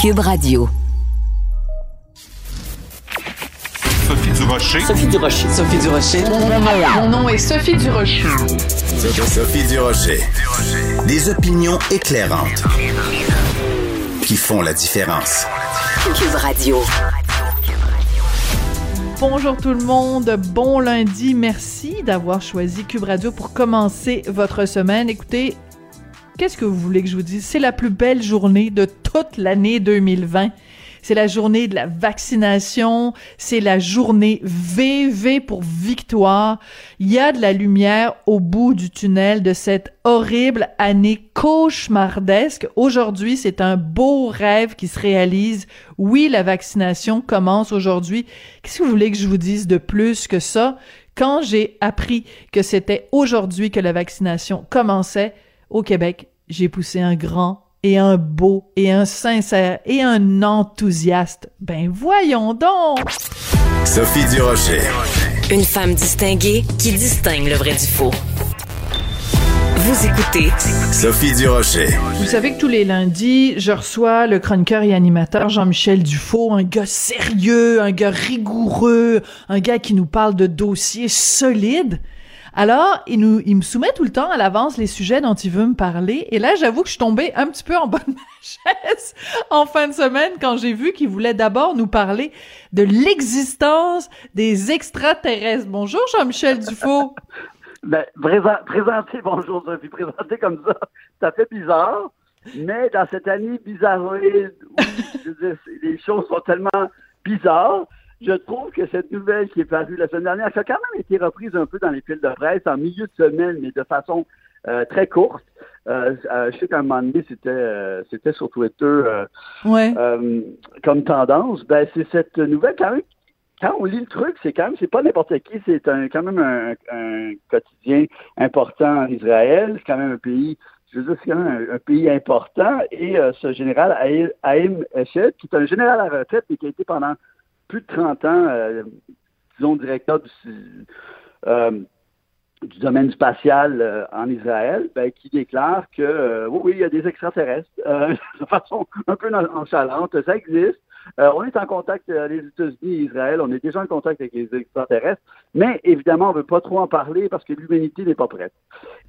Cube Radio. Sophie Durocher. Sophie Durocher. Sophie Durocher. Mon nom est Sophie Durocher. Sophie Durocher. Des opinions éclairantes qui font la différence. Cube Radio. Bonjour tout le monde, bon lundi, merci d'avoir choisi Cube Radio pour commencer votre semaine. Écoutez, qu'est-ce que vous voulez que je vous dise? C'est la plus belle journée de toute l'année 2020. C'est la journée de la vaccination, c'est la journée VV pour victoire. Il y a de la lumière au bout du tunnel de cette horrible année cauchemardesque. Aujourd'hui, c'est un beau rêve qui se réalise. Oui, la vaccination commence aujourd'hui. Qu'est-ce que vous voulez que je vous dise de plus que ça? Quand j'ai appris que c'était aujourd'hui que la vaccination commençait au Québec, j'ai poussé un grand et un beau et un sincère et un enthousiaste. Ben voyons donc! Sophie Durocher. Une femme distinguée qui distingue le vrai du faux. Vous écoutez Sophie Durocher. Vous savez que tous les lundis, je reçois le chroniqueur et animateur Jean-Michel Dufault, un gars sérieux, un gars rigoureux, un gars qui nous parle de dossiers solides. Alors, il, nous, il me soumet tout le temps à l'avance les sujets dont il veut me parler. Et là, j'avoue que je suis tombée un petit peu en ma chaise en fin de semaine quand j'ai vu qu'il voulait d'abord nous parler de l'existence des extraterrestres. Bonjour Jean-Michel Dufault. ben, présent, présenter, bonjour Sophie, présenter comme ça, ça fait bizarre. Mais dans cette année bizarroïde où les choses sont tellement bizarres, je trouve que cette nouvelle qui est parue la semaine dernière, qui a quand même été reprise un peu dans les fils de presse en milieu de semaine, mais de façon euh, très courte. Euh, euh, je sais qu'à un moment donné, c'était c'était sur Twitter Ouais. comme tendance. Ben, c'est cette nouvelle quand même. Quand on lit le truc, c'est quand même, c'est pas n'importe qui, c'est un, quand même un, un quotidien important en Israël. C'est quand même un pays, je veux dire, c'est quand même un, un pays important. Et euh, ce général Haïm- Eshed, qui est un général à la retraite, mais qui a été pendant plus de 30 ans, euh, disons, directeur du, euh, domaine spatial euh, en Israël, ben, qui déclare que oui, oui, il y a des extraterrestres, de façon un peu nonchalante, ça existe. Euh, on est en contact, euh, les États-Unis et Israël, on est déjà en contact avec les extraterrestres, mais évidemment, on ne veut pas trop en parler parce que l'humanité n'est pas prête.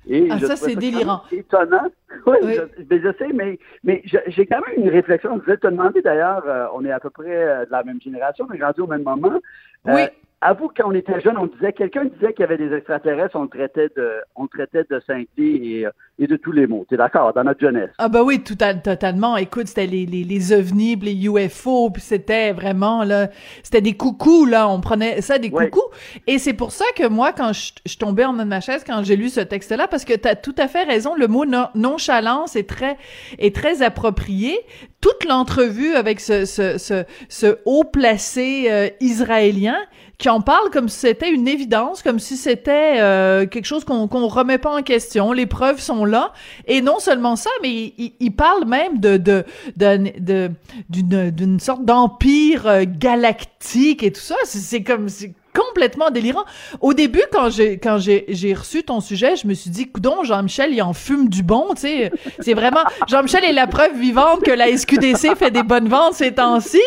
Et Ah, ça, c'est délirant. Étonnant. Oui, Oui. Je, ben, je sais, mais, mais j'ai quand même une réflexion. Je voulais te demander d'ailleurs, euh, on est à peu près euh, de la même génération, on est rendu au même moment. Euh, Oui. Avoue, quand on était jeune, on disait, quelqu'un disait qu'il y avait des extraterrestres, on le traitait de, on le traitait de et, euh, et de tous les mots. T'es d'accord, dans notre jeunesse? Ah bah oui, tout à- totalement. Écoute, c'était les, les, les ovnis, puis les UFO, puis c'était vraiment là, c'était des coucous là, on prenait ça des coucous. Et c'est pour ça que moi, quand je, je tombais en de ma chaise quand j'ai lu ce texte-là, parce que t'as tout à fait raison, le mot non- nonchalance est très est très approprié. Toute l'entrevue avec ce ce ce, ce haut placé euh, israélien qui en parle comme si c'était une évidence, comme si c'était euh, quelque chose qu'on qu'on remet pas en question. Les preuves sont là. Et non seulement ça, mais il, il- il parle même de de de- d'une sorte d'empire euh, galactique et tout ça. C'est- comme complètement délirant. Au début, quand j'ai quand j'ai reçu ton sujet, je me suis dit, coudon, Jean-Michel, il en fume du bon, tu sais. C'est vraiment Jean-Michel est la preuve vivante que la SQDC fait des bonnes ventes ces temps-ci.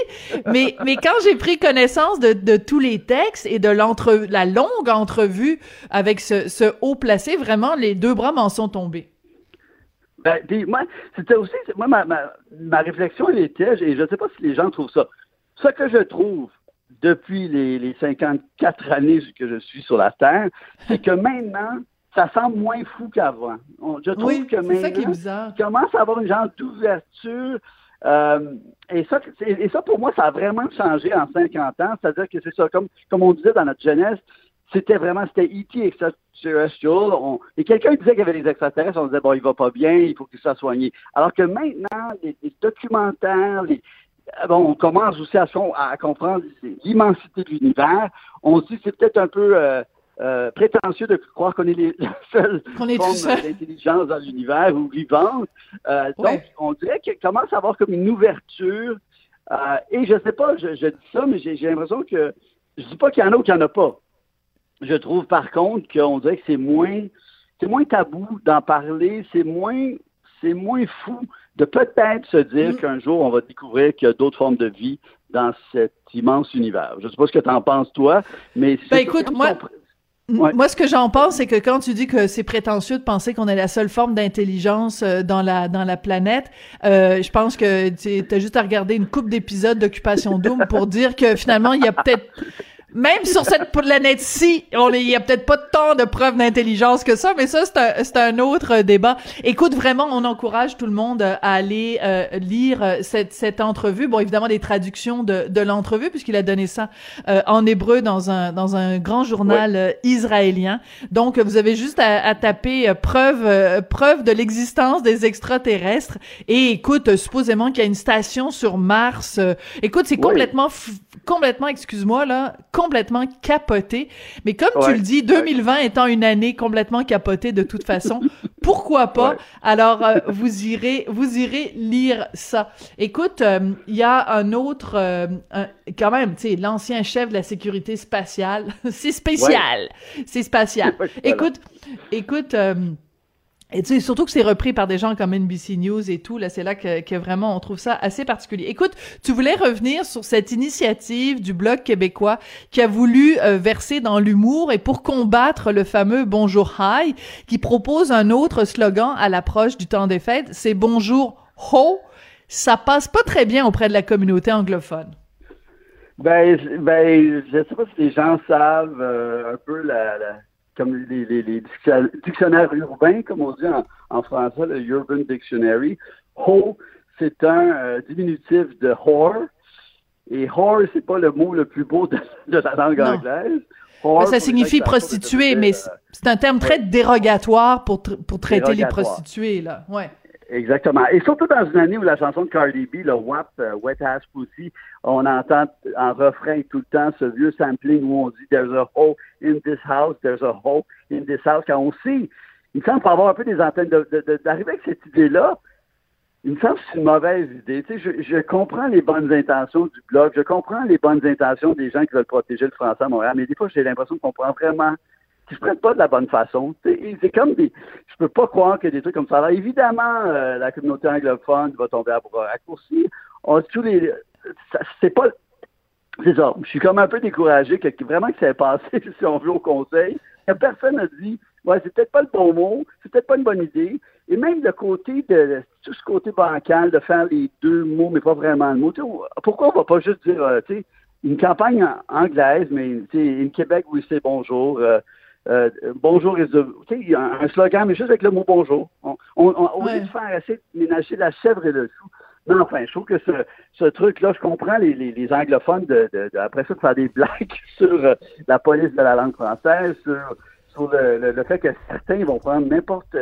Mais mais quand j'ai pris connaissance de, de tous les textes et de l'entre la longue entrevue avec ce, ce haut placé, vraiment les deux bras m'en sont tombés. Ben, puis moi, c'était aussi, moi, ma, ma, ma réflexion, elle était, et je ne sais pas si les gens trouvent ça. Ce que je trouve depuis les, les 54 années que je suis sur la Terre, c'est que maintenant, ça semble moins fou qu'avant. Je trouve Oui, que c'est ça qui est maintenant, bizarre. il commence à avoir une genre d'ouverture. euh, et, ça, et ça, pour moi, ça a vraiment changé en 50 ans. C'est-à-dire que c'est ça, comme, comme on disait dans notre jeunesse, c'était vraiment, c'était E.T. extraterrestrial. On- et quelqu'un disait qu'il y avait des extraterrestres, on disait, bon, il va pas bien, il faut qu'il soit soigné. Alors que maintenant, les, les documentaires, les, bon, on commence aussi à, son- à comprendre l'immensité de l'univers. On se dit, c'est peut-être un peu euh, euh, prétentieux de croire qu'on est les, la seule est forme d'intelligence dans l'univers ou vivante. Euh, Ouais. Donc, on dirait qu'il commence à avoir comme une ouverture. Euh, et je sais pas, je, je dis ça, mais j'ai j'ai l'impression que je dis pas qu'il y en a ou qu'il n'y en a pas. Je trouve par contre qu'on dirait que c'est moins c'est moins tabou d'en parler, c'est moins c'est moins fou de peut-être se dire Mm. qu'un jour, on va découvrir qu'il y a d'autres formes de vie dans cet immense univers. Je ne sais pas ce que tu en penses, toi, mais... Ben écoute, moi, Ouais. Moi, ce que j'en pense, c'est que quand tu dis que c'est prétentieux de penser qu'on est la seule forme d'intelligence euh, dans la dans la planète, euh, je pense que tu as juste à regarder une coupe d'épisodes d'Occupation Doom pour dire que finalement, il y a peut-être même sur cette planète-ci, on il y a peut-être pas tant de preuves d'intelligence que ça, mais ça, c'est un, un autre euh, débat. Écoute, vraiment, on encourage tout le monde euh, à aller euh, lire euh, cette, cette entrevue. Bon, évidemment, des traductions de, de l'entrevue, puisqu'il a donné ça euh, en hébreu dans un, dans un grand journal euh, israélien. Donc, vous avez juste à, à taper preuve, preuve de l'existence des extraterrestres. Et écoute, supposément qu'il y a une station sur Mars. écoute, c'est Oui. complètement, complètement, excuse-moi, là, complètement capoté. Mais comme tu le dis, 2020 étant une année complètement capotée de toute façon, pourquoi pas? Ouais. Alors, euh, vous irez, vous irez lire ça. Écoute, euh, il y a un autre, euh, un- quand même, tu sais, l'ancien chef de la sécurité spatiale. c'est spécial. C'est spatial. Écoute, écoute, et surtout que c'est repris par des gens comme NBC News et tout, là, c'est là que, vraiment on trouve ça assez particulier. Écoute, tu voulais revenir sur cette initiative du Bloc québécois qui a voulu euh, verser dans l'humour et pour combattre le fameux Bonjour High, qui propose un autre slogan à l'approche du temps des fêtes, c'est Bonjour Ho. Ça passe pas très bien auprès de la communauté anglophone. Ben, ben, je sais pas si les gens savent euh, un peu la- comme les, les, les diction- dictionnaires urbains, comme on dit en, en français, le Urban Dictionary. Ho, c'est un euh, diminutif de whore. Et whore, c'est pas le mot le plus beau de, de la langue Non. anglaise. Whore, Ben, ça signifie prostituée, mais c'est euh, c'est un terme très dérogatoire pour, tr- pour traiter les prostituées, là. Ouais. Exactement. Et surtout dans une année où la chanson de Cardi B, le WAP, euh, Wet Ass Pussy, on entend en refrain tout le temps ce vieux sampling où on dit There's a hole in this house, there's a hole in this house. Quand on sait, il me semble pour avoir un peu des antennes, d'arriver avec cette idée-là, il me semble que c'est une mauvaise idée. Tu sais, je, je comprends les bonnes intentions du blog, je comprends les bonnes intentions des gens qui veulent protéger le français à Montréal, mais des fois, j'ai l'impression qu'on prend vraiment qui se prennent pas de la bonne façon. C'est comme des. Je peux pas croire que des trucs comme ça. Alors, évidemment, euh, la communauté anglophone va tomber à bras raccourcis. On, tous les. C'est pas. C'est ça. Je suis comme un peu découragé que, vraiment que ça ait passé, si on veut, au conseil. Personne n'a dit Ouais, c'est peut-être pas le bon mot, c'est peut-être pas une bonne idée. Et même le côté de tout ce côté bancal, de faire les deux mots, mais pas vraiment le mot. Pourquoi on va pas juste dire euh, tu sais, une campagne anglaise, mais une Québec où c'est bonjour. euh, euh, bonjour y a un, slogan, mais juste avec le mot bonjour. On, on, on- au Ouais. lieu de faire de ménager la chèvre et le chou. Non, enfin, je trouve que ce, ce truc-là, je comprends les, les, les anglophones de, de- de- après ça de faire des blagues sur euh, la police de la langue française, sur, sur le, le- le fait que certains vont prendre n'importe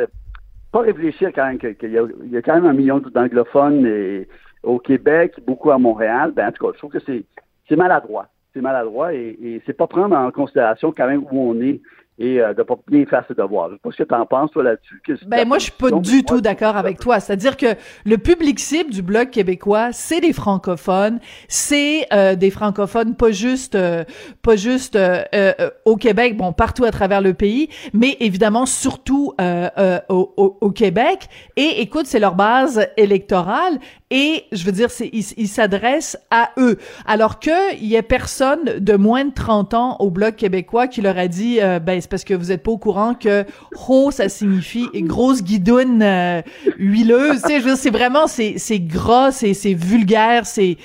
pas réfléchir quand même qu'il y, a- il y a quand même un million d'anglophones et- au Québec, beaucoup à Montréal. Ben, en tout cas, je trouve que c'est c'est maladroit. C'est maladroit et, et c'est pas prendre en considération quand même où on est et euh, de pas bien faire ses devoirs. Je sais pas ce que tu en penses, toi, là-dessus. Ben moi je suis pas du tout d'accord avec toi. C'est-à-dire que le public cible du bloc québécois, c'est les francophones, c'est euh, des francophones pas juste euh, pas juste euh, euh, au Québec, bon partout à travers le pays, mais évidemment surtout euh, euh, au, au- au Québec. Et écoute, c'est leur base électorale et je veux dire, c'est ils ils s'adressent à eux. Alors que il y a personne de moins de 30 ans au bloc québécois qui leur a dit, euh, ben c'est parce que vous êtes pas au courant que ho ça signifie grosse guidoune euh, huileuse. tu sais, je veux dire, c'est vraiment c'est c'est gras, c'est c'est vulgaire, c'est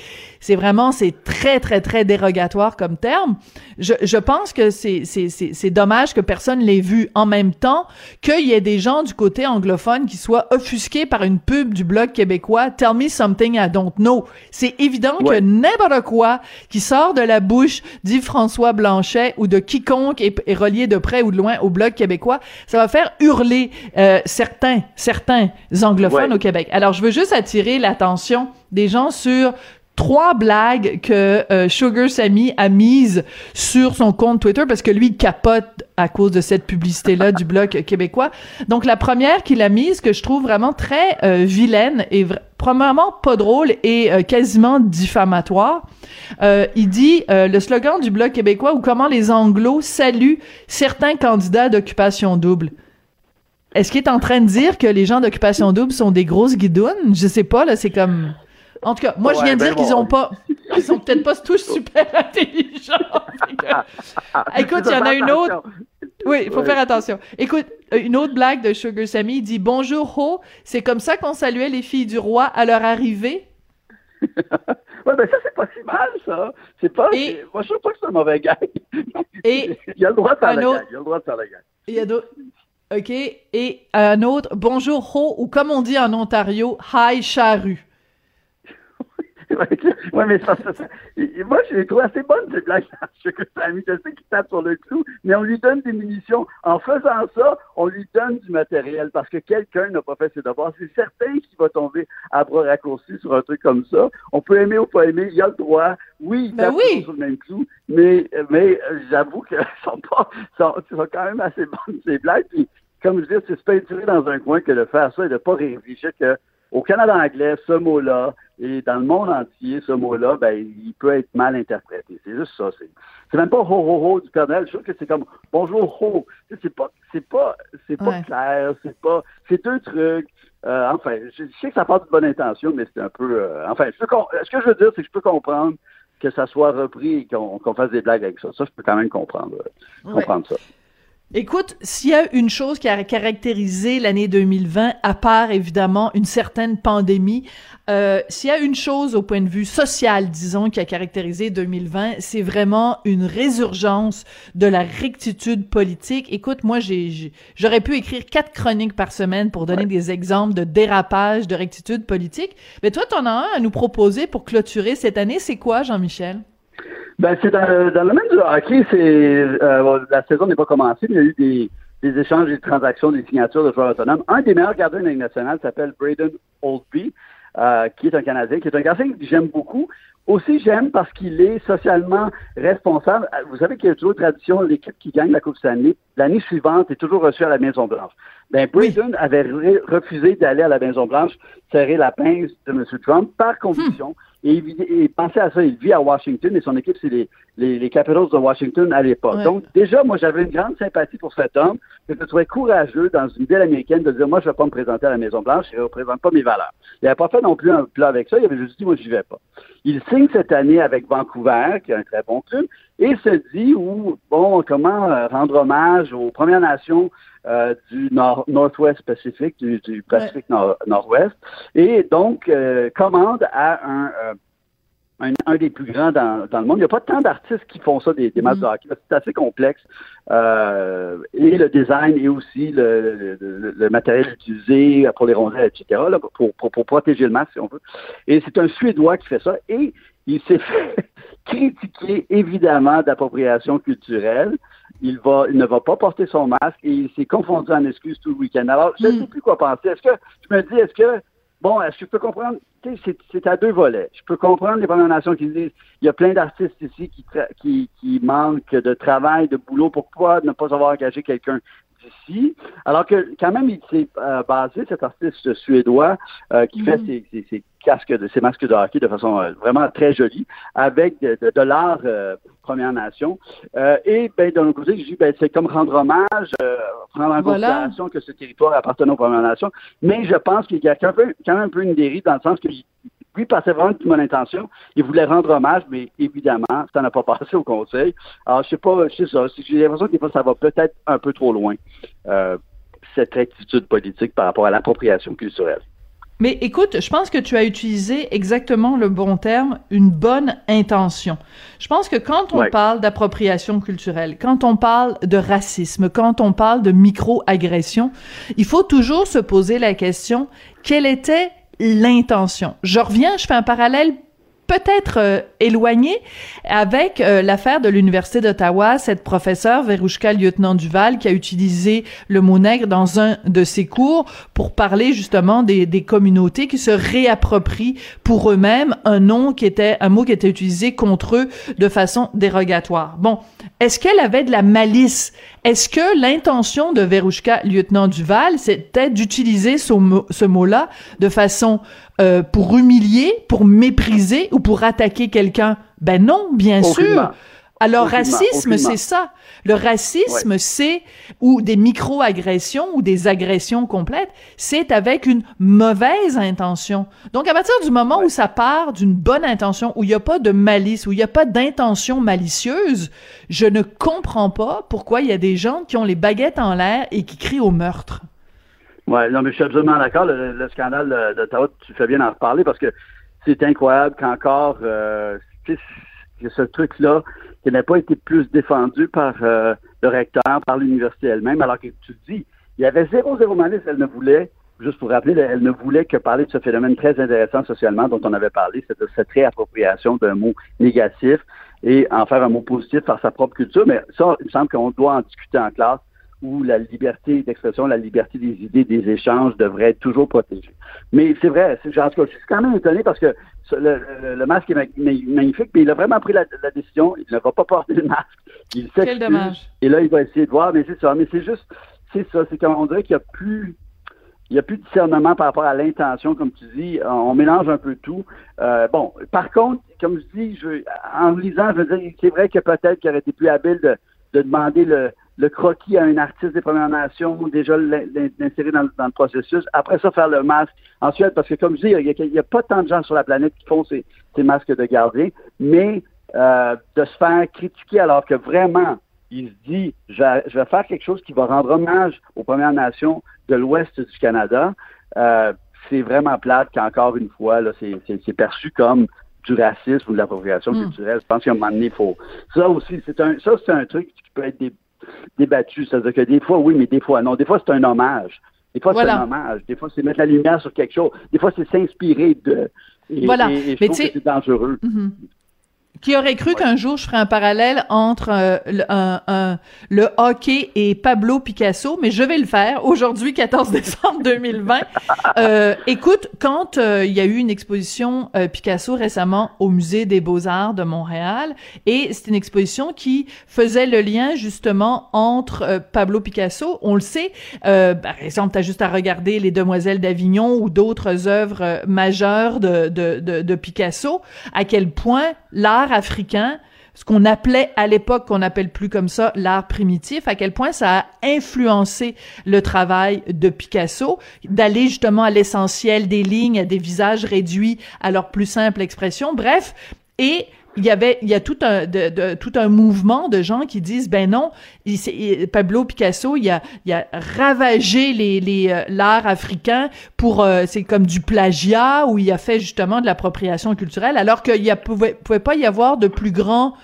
c'est vraiment c'est très très très dérogatoire comme terme. Je, je pense que c'est c'est c'est c'est dommage que personne l'ait vu en même temps qu'il y ait des gens du côté anglophone qui soient offusqués par une pub du blog québécois Tell me something I don't know. C'est évident Ouais. que n'importe quoi qui sort de la bouche d'Yves François Blanchet ou de quiconque est, est relié de près ou de loin au blog québécois, ça va faire hurler euh, certains certains anglophones Ouais. au Québec. Alors je veux juste attirer l'attention des gens sur trois blagues que euh, Sugar Sammy a mises sur son compte Twitter parce que lui il capote à cause de cette publicité là du blog québécois. Donc la première qu'il a mise que je trouve vraiment très euh, vilaine et probablement pas drôle et euh, quasiment diffamatoire. Euh, il dit euh, le slogan du blog québécois ou comment les anglos saluent certains candidats d'occupation double. Est-ce qu'il est en train de dire que les gens d'Occupation Double sont des grosses guidounes? Je sais pas, là, c'est comme... En tout cas, moi, je viens de ben dire qu'ils ont pas... Ils sont peut-être pas tous super intelligents. Fait que- Écoute, il y en a une autre... Oui, il faut Ouais. faire attention. Écoute, euh, une autre blague de Sugar Sammy, il dit « Bonjour, Ho, c'est comme ça qu'on saluait les filles du roi à leur arrivée? Ouais, ben ça, c'est pas si mal, ça. C'est pas. Et- Moi, je trouve pas que c'est un mauvais gag. Et il a le droit de faire autre- gag. Il a le droit de faire gag. il y a d'autres... OK, et un autre « Bonjour, Ho » ou comme on dit en Ontario, « Hi, charrue ouais, mais ça, ça, ça- et- moi, je les trouve assez bonnes, ces blagues Je sais qu'il tape sur le clou, mais on lui donne des munitions. En faisant ça, on lui donne du matériel parce que quelqu'un n'a pas fait ses devoirs. C'est certain qu'il va tomber à bras raccourcis sur un truc comme ça. On peut aimer ou pas aimer, il a le droit. Oui, il Ben tape oui. toujours sur le même clou, mais, mais euh, j'avoue qu'elles sont pas, sont, sont quand même assez bonnes, ces blagues. Puis, comme je dis, c'est se peinturer dans un coin que de faire ça et de pas réfléchir que au Canada anglais, ce mot-là, et dans le monde entier, ce mot-là, ben, il peut être mal interprété. C'est juste ça. C'est, c'est même pas ho ho ho du Noël. Je trouve que c'est comme bonjour ho. C'est pas, c'est pas, c'est pas Ouais. clair. C'est pas, c'est deux trucs. Euh, enfin, je, je sais que ça part de bonne intention, mais c'est un peu. euh, enfin, je peux ce que je veux dire, c'est que je peux comprendre que ça soit repris et qu'on, qu'on fasse des blagues avec ça. Ça, je peux quand même comprendre, euh, Ouais. comprendre ça. Écoute, s'il y a une chose qui a caractérisé l'année 2020, à part évidemment une certaine pandémie, euh, s'il y a une chose au point de vue social, disons, qui a caractérisé 2020, c'est vraiment une résurgence de la rectitude politique. Écoute, moi, j'ai, j'aurais pu écrire quatre chroniques par semaine pour donner des exemples de dérapage de rectitude politique. Mais toi, t'en as un à nous proposer pour clôturer cette année. C'est quoi, Jean-Michel? Ben, c'est dans, le- dans le domaine du hockey, c'est euh, la saison n'est pas commencée, mais il y a eu des, des échanges, des transactions, des signatures de joueurs autonomes. Un des meilleurs gardiens de la Ligue nationale s'appelle Braden Oldby, euh, qui est un Canadien, qui est un gardien que j'aime beaucoup. Aussi, j'aime parce qu'il est socialement responsable. Euh, Vous savez qu'il y a toujours une tradition, l'équipe qui gagne la Coupe Stanley, l'année suivante est toujours reçue à la Maison-Blanche. Ben, Braden avait re- refusé d'aller à la Maison-Blanche serrer la pince de M. Trump par conviction. Et, et pensez à ça, il vit à Washington et son équipe, c'est les, les, les Capitals de Washington à l'époque. Ouais. Donc, déjà, moi, j'avais une grande sympathie pour cet homme, que je trouvais courageux dans une ville américaine de dire, moi, je vais pas me présenter à la Maison-Blanche, je ne représente pas mes valeurs. Il n'avait pas fait non plus un plat avec ça, il avait juste dit, moi, j'y vais pas. Il signe cette année avec Vancouver, qui est un très bon club, et se dit, où, bon, comment euh, rendre hommage aux Premières Nations euh, du nord, Nord-Ouest Pacifique, du, du Pacifique nord- Nord-Ouest, et donc euh, commande à un, euh, un, un des plus grands dans, dans le monde. Il n'y a pas tant d'artistes qui font ça, des, des matchs de hockey. C'est assez complexe. Euh, et le design et aussi le, le, le- matériel utilisé pour les rondelles, etc., là, pour, pour, pour protéger le masque, si on veut. Et c'est un Suédois qui fait ça. Et il s'est fait critiquer, évidemment, d'appropriation culturelle. Il, va, il ne va pas porter son masque et il s'est confondu en excuses tout le week-end. Alors, je ne Mm. sais plus quoi penser. Est-ce que, je me dis, est-ce que, bon, est-ce que je peux comprendre, c'est, à deux volets. Je peux comprendre les Premières Nations qui disent, il y a plein d'artistes ici qui, qui, qui manquent de travail, de boulot. Pourquoi ne pas avoir engagé quelqu'un d'ici? Alors que, quand même, il s'est euh, basé, cet artiste suédois, euh, qui fait ses, ses, ses casques, de, ses masques de hockey de façon euh, vraiment très jolie, avec de, de, de l'art Première Nation. Et ben, d'un autre côté, je dis, ben, c'est comme rendre hommage, prendre en Voilà. considération que ce territoire appartenait aux Premières Nations. Mais je pense qu'il y a quand même, quand même un peu une dérive dans le sens que lui passait vraiment de bonne intention. Il voulait rendre hommage, mais évidemment, ça n'a pas passé au Conseil. Alors, je sais pas, je sais ça. J'ai l'impression que des fois, ça va peut-être un peu trop loin, euh, cette attitude politique par rapport à l'appropriation culturelle. Mais écoute, je pense que tu as utilisé exactement le bon terme, une bonne intention. Je pense que quand on Ouais. parle d'appropriation culturelle, quand on parle de racisme, quand on parle de micro-agression, il faut toujours se poser la question, quelle était l'intention? Je reviens, je fais un parallèle peut-être euh, éloigné avec euh, l'affaire de l'Université d'Ottawa, cette professeure, Verouchka Lieutenant-Duval, qui a utilisé le mot nègre dans un de ses cours pour parler justement des, des communautés qui se réapproprient pour eux-mêmes un nom qui était, un mot qui était utilisé contre eux de façon dérogatoire. Bon. Est-ce qu'elle avait de la malice? Est-ce que l'intention de Verouchka Lieutenant-Duval, c'était d'utiliser ce, ce mot-là de façon euh, pour humilier, pour mépriser ou pour attaquer quelqu'un? Ben non, bien sûr. Alors, Aucunement, racisme, c'est ça. Le racisme, c'est, ou des micro-agressions ou des agressions complètes, c'est avec une mauvaise intention. Donc, à partir du moment où ça part d'une bonne intention, où il n'y a pas de malice, où il n'y a pas d'intention malicieuse, je ne comprends pas pourquoi il y a des gens qui ont les baguettes en l'air et qui crient au meurtre. Ouais, non, mais je suis absolument d'accord. Le, le scandale de- d'Ottawa, tu fais bien d'en reparler parce que c'est incroyable qu'encore euh, ce truc-là, qui n'a pas été plus défendu par euh, le recteur, par l'université elle-même, alors que tu dis, il y avait zéro, zéro malice, elle ne voulait, juste pour rappeler, elle ne voulait que parler de ce phénomène très intéressant socialement dont on avait parlé, c'est cette réappropriation d'un mot négatif et en faire un mot positif par sa propre culture. Mais ça, il me semble qu'on doit en discuter en classe où la liberté d'expression, la liberté des idées, des échanges devrait être toujours protégée. Mais c'est vrai, c'est, en tout cas, je suis quand même étonné parce que le, le- le masque est ma- ma- magnifique, mais il a vraiment pris la, la décision, il ne va pas porter le masque. Il Quel dommage. Et là, il va essayer de voir, mais c'est ça. Mais c'est juste, c'est ça, c'est qu'on dirait qu'il n'y a plus il n'y a plus de discernement par rapport à l'intention, comme tu dis. On mélange un peu tout. Euh, bon, par contre, comme je dis, je, en lisant, je veux dire, c'est vrai que peut-être qu'il aurait été plus habile de, de demander le, le croquis à un artiste des Premières Nations, déjà l'in- l'in- l'insérer dans, le- dans le processus. Après ça, faire le masque. Ensuite, parce que comme je dis, il n'y a, pas tant de gens sur la planète qui font ces, ces masques de gardien, mais euh, de se faire critiquer alors que vraiment, il se dit, je vais, je vais faire quelque chose qui va rendre hommage aux Premières Nations de l'Ouest du Canada. Euh, c'est vraiment plate qu'encore une fois, là, c'est, perçu comme du racisme ou de l'appropriation Mm. culturelle. Je pense qu'à un moment donné, il faut. Ça aussi, c'est un, ça, c'est un truc qui peut être dé- débattu. C'est-à-dire que des fois, oui, mais des fois, non. Des fois, c'est un hommage. Des fois, Voilà. c'est un hommage. Des fois, c'est mettre la lumière sur quelque chose. Des fois, c'est s'inspirer de. Et, Voilà. et- et je Mais trouve que c'est dangereux. Mhm. Qui aurait cru qu'un jour je ferais un parallèle entre euh, le, un- un- le hockey et Pablo Picasso, mais je vais le faire aujourd'hui, 14 décembre 2020. Euh, écoute, quand euh, il y a eu une exposition euh, Picasso récemment au Musée des Beaux-Arts de Montréal, et c'est une exposition qui faisait le lien justement entre Pablo Picasso, on le sait, euh, par exemple, tu as juste à regarder Les Demoiselles d'Avignon ou d'autres œuvres majeures de, de, de, de Picasso, à quel point l'art africain, ce qu'on appelait à l'époque, qu'on appelle plus comme ça, l'art primitif, à quel point ça a influencé le travail de Picasso, d'aller justement à l'essentiel des lignes, des visages réduits à leur plus simple expression. Bref, et il y avait, il y a tout un, de, de- tout un mouvement de gens qui disent, ben non, il, s'est- il- Pablo Picasso, il a, il a ravagé les, les, euh, l'art africain pour, euh, c'est comme du plagiat où il a fait justement de l'appropriation culturelle, alors qu'il y a, pouvait, pouvait pas y avoir de plus grand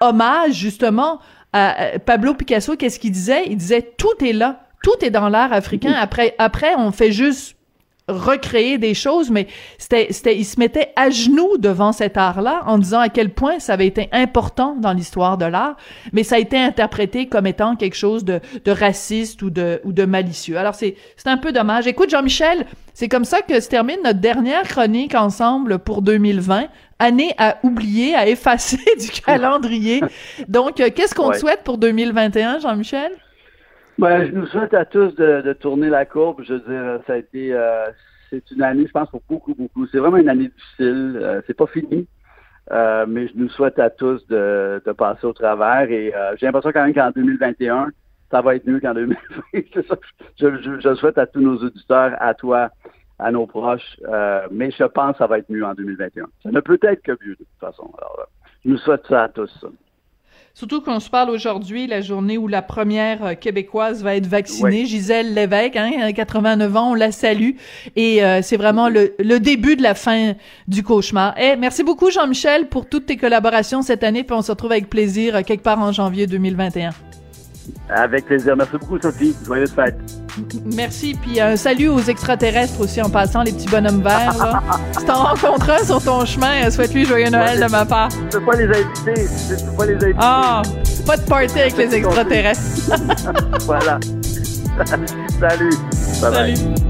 hommage justement à à Pablo Picasso. Qu'est-ce qu'il disait? Il disait tout est là, tout est dans l'art africain. Après, après, on fait juste recréer des choses, mais c'était, c'était, il se mettait à genoux devant cet art-là en disant à quel point ça avait été important dans l'histoire de l'art, mais ça a été interprété comme étant quelque chose de, de raciste ou de, ou de malicieux. Alors c'est, c'est un peu dommage. Écoute, Jean-Michel, c'est comme ça que se termine notre dernière chronique ensemble pour 2020. Année à oublier, à effacer du calendrier. Donc, euh, qu'est-ce qu'on te souhaite pour 2021, Jean-Michel? Ben, je nous souhaite à tous de, de tourner la courbe. Je veux dire, ça a été, euh, c'est une année, je pense, pour beaucoup, beaucoup. C'est vraiment une année difficile. Euh, c'est pas fini. Euh, mais je nous souhaite à tous de, de passer au travers. Et euh, j'ai l'impression quand même qu'en 2021, ça va être mieux qu'en 2020. c'est ça. Je, je, je souhaite à tous nos auditeurs, à toi, à nos proches. Euh, mais je pense que ça va être mieux en 2021. Ça ne peut être que mieux de toute façon. Alors, euh, je nous souhaite ça à tous. Surtout qu'on se parle aujourd'hui, la journée où la première euh, québécoise va être vaccinée, Gisèle Lévesque, hein, 89 ans, on la salue. Et euh, c'est vraiment le, le début de la fin du cauchemar. Eh, merci beaucoup Jean-Michel pour toutes tes collaborations cette année, puis on se retrouve avec plaisir euh, quelque part en janvier 2021. Avec plaisir. Merci beaucoup, Sophie. Joyeuse fête. Merci, puis un salut aux extraterrestres aussi en passant, les petits bonhommes verts. Là. Si t'en rencontres un sur ton chemin, euh, souhaite-lui joyeux Noël de ma part. Je ne peux pas les inviter. Je ne peux pas les inviter. Ah, pas de party avec les extraterrestres. Voilà. Salut. Bye bye.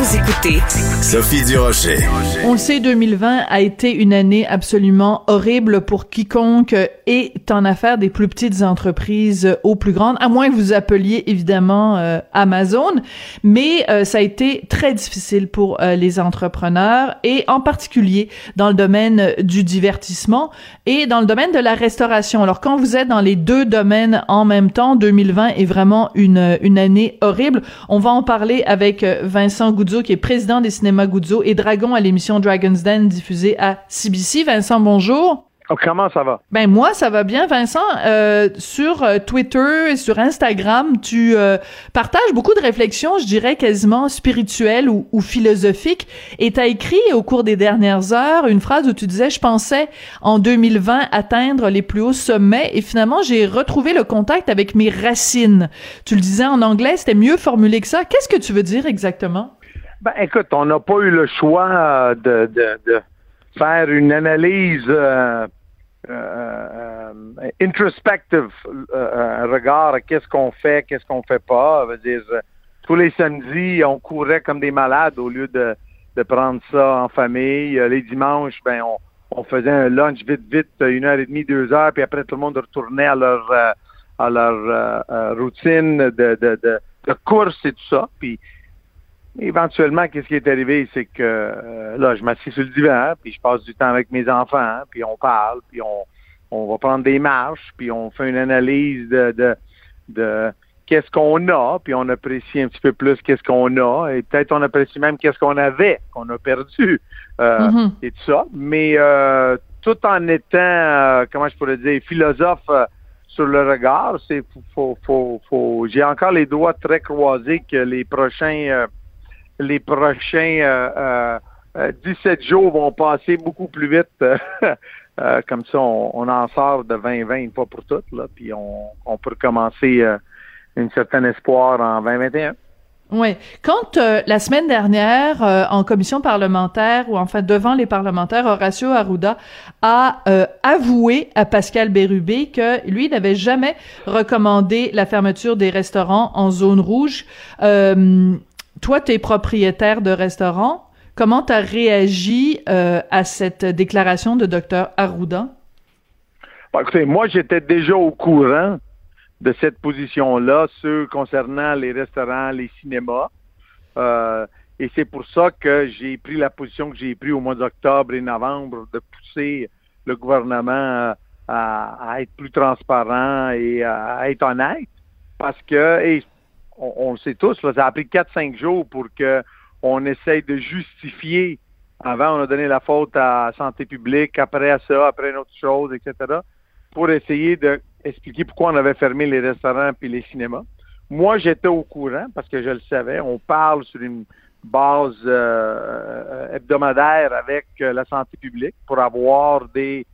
Vous écoutez écoutez Sophie Durocher. On le sait, 2020 a été une année absolument horrible pour quiconque est en affaire des plus petites entreprises aux plus grandes, à moins que vous appeliez évidemment euh, Amazon, mais euh, ça a été très difficile pour euh, les entrepreneurs et en particulier dans le domaine du divertissement et dans le domaine de la restauration. Alors quand vous êtes dans les deux domaines en même temps, 2020 est vraiment une, une année horrible. On va en parler avec Vincent Qui est président des cinémas Goudzo et Dragon à l'émission Dragon's Den diffusée à CBC. Vincent, bonjour. Oh, comment ça va? Ben moi, ça va bien, Vincent. Euh, sur euh, Twitter et sur Instagram, tu euh, partages beaucoup de réflexions, je dirais quasiment spirituelles ou, ou philosophiques. Et tu as écrit au cours des dernières heures une phrase où tu disais, je pensais en 2020 atteindre les plus hauts sommets et finalement j'ai retrouvé le contact avec mes racines. Tu le disais en anglais, c'était mieux formulé que ça. Qu'est-ce que tu veux dire exactement? Ben écoute, on n'a pas eu le choix de, de, de faire une analyse euh, euh, introspective, euh, un regard à qu'est-ce qu'on fait, qu'est-ce qu'on fait pas. Veut dire, tous les samedis, on courait comme des malades au lieu de, de prendre ça en famille. Les dimanches, ben on, on faisait un lunch vite, vite, une heure et demie, deux heures, puis après tout le monde retournait à leur à leur routine de, de, de, de, course et tout ça. Puis éventuellement, qu'est-ce qui est arrivé, c'est que euh, là, je m'assieds sur le divan, puis je passe du temps avec mes enfants, puis on parle, puis on, on va prendre des marches, puis on fait une analyse de, de, de qu'est-ce qu'on a, puis on apprécie un petit peu plus qu'est-ce qu'on a, et peut-être on apprécie même qu'est-ce qu'on avait, qu'on a perdu, euh, mm-hmm. et tout ça. Mais euh, tout en étant, comment je pourrais dire, philosophe sur le regard, c'est faut, faut, faut, j'ai encore les doigts très croisés que les prochains les prochains 17 euh, euh, jours vont passer beaucoup plus vite. Euh, comme ça, on, en sort de 2020 une fois pour toutes, là, puis on, on peut commencer un certain espoir en 2021. Oui. Quand la semaine dernière, en commission parlementaire ou enfin devant les parlementaires, Horacio Arruda a avoué à Pascal Bérubé que lui n'avait jamais recommandé la fermeture des restaurants en zone rouge toi, tu es propriétaire de restaurant. Comment tu as réagi euh, à cette déclaration de Dr Arruda? écoutez, moi, j'étais déjà au courant de cette position-là, ce concernant les restaurants, les cinémas. Euh, et c'est pour ça que j'ai pris la position que j'ai prise au mois d'octobre et novembre de pousser le gouvernement à, être plus transparent et à être honnête. Parce que, on, le sait tous, ça a pris 4-5 jours pour que on essaye de justifier. Avant, on a donné la faute à santé publique, après ça, après une autre chose, etc., pour essayer d'expliquer pourquoi on avait fermé les restaurants et les cinémas. Moi, j'étais au courant parce que je le savais. On parle sur une base euh, hebdomadaire avec euh, la santé publique pour avoir des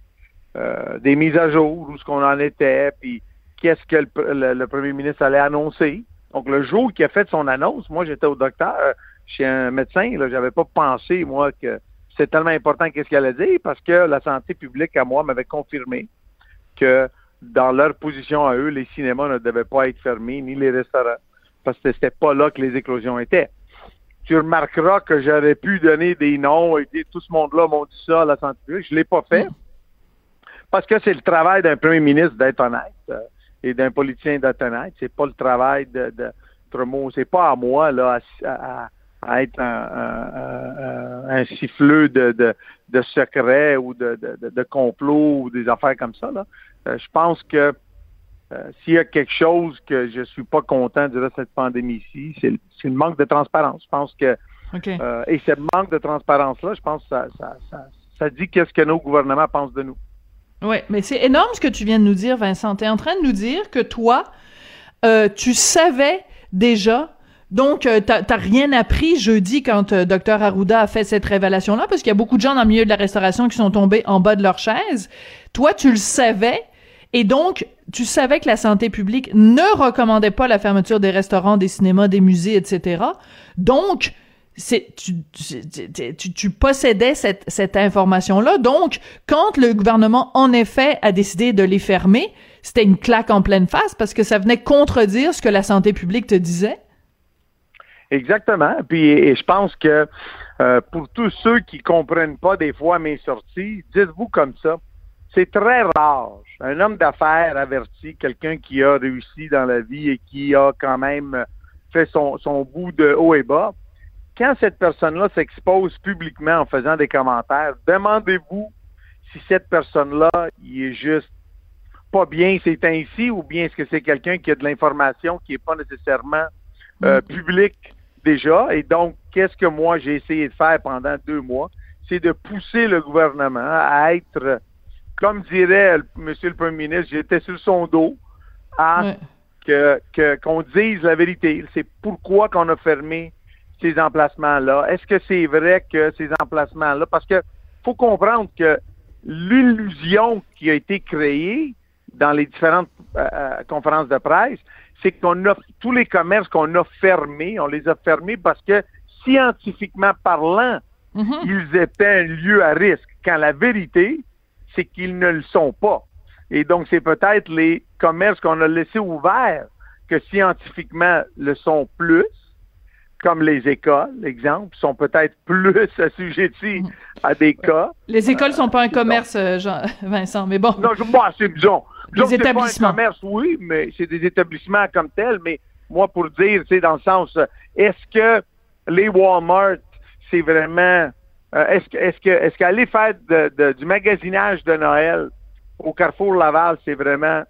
euh, des mises à jour où ce qu'on en était, puis qu'est-ce que le, premier ministre allait annoncer. Donc, le jour qu'il a fait son annonce, moi, j'étais au docteur, euh, chez un médecin, là, j'avais pas pensé, moi, que c'est tellement important qu'est-ce qu'elle allait dire, parce que la santé publique, à moi, m'avait confirmé que dans leur position à eux, les cinémas ne devaient pas être fermés, ni les restaurants, parce que c'était pas là que les éclosions étaient. Tu remarqueras que j'aurais pu donner des noms et dire tout ce monde-là m'ont dit ça à la santé publique. Je l'ai pas fait. Parce que c'est le travail d'un premier ministre d'être honnête. Et d'un politicien Ce C'est pas le travail de, de c'est pas à moi là à, être un, un, siffleux de, de, de secrets ou de, de, de complots ou des affaires comme ça. Là. Euh, je pense que euh, s'il y a quelque chose que je suis pas content durant cette pandémie-ci, c'est le, manque de transparence. Je pense que euh, et ce manque de transparence-là, je pense que ça, ça, ça, ça dit qu'est-ce que nos gouvernements pensent de nous. Oui, mais c'est énorme ce que tu viens de nous dire, Vincent. Tu es en train de nous dire que toi, euh, tu savais déjà donc, euh, t'as rien appris jeudi quand euh, Dr Arruda a fait cette révélation-là, parce qu'il y a beaucoup de gens dans le milieu de la restauration qui sont tombés en bas de leur chaise. Toi, tu le savais, et donc, tu savais que la santé publique ne recommandait pas la fermeture des restaurants, des cinémas, des musées, etc. Donc, c'est tu, tu, possédais cette, cette information-là. Donc, quand le gouvernement, en effet, a décidé de les fermer, c'était une claque en pleine face parce que ça venait contredire ce que la santé publique te disait. Exactement. Puis et je pense que euh, pour tous ceux qui comprennent pas des fois mes sorties, dites-vous comme ça. C'est très rare. Un homme d'affaires averti, quelqu'un qui a réussi dans la vie et qui a quand même fait son, son bout de haut et bas. Quand cette personne-là s'expose publiquement en faisant des commentaires, demandez-vous si cette personne-là, il est juste pas bien c'est ainsi ou bien est-ce que c'est quelqu'un qui a de l'information qui n'est pas nécessairement euh, publique déjà? Et donc, qu'est-ce que moi j'ai essayé de faire pendant deux mois? C'est de pousser le gouvernement à être, comme dirait Monsieur le Premier ministre, j'étais sur son dos, à que qu'on dise la vérité. C'est pourquoi qu'on a fermé ces emplacements-là? Est-ce que c'est vrai que ces emplacements-là, parce que faut comprendre que l'illusion qui a été créée dans les différentes euh, euh, conférences de presse, c'est qu'on a tous les commerces qu'on a fermés, on les a fermés parce que scientifiquement parlant, mm-hmm. ils étaient un lieu à risque. Quand la vérité, c'est qu'ils ne le sont pas. Et donc, c'est peut-être les commerces qu'on a laissés ouverts que scientifiquement le sont plus, comme les écoles, exemple, sont peut-être plus assujettis à des cas. Les écoles sont pas un commerce, euh, Jean, Vincent, mais bon. Non, moi, c'est, disons, les établissements. Pas un commerce, oui, mais c'est des établissements comme tels, mais moi, pour dire, c'est dans le sens, est-ce que les Walmart, c'est vraiment, euh, est-ce que, est-ce que, est-ce qu'aller faire du magasinage de Noël au Carrefour Laval, c'est vraiment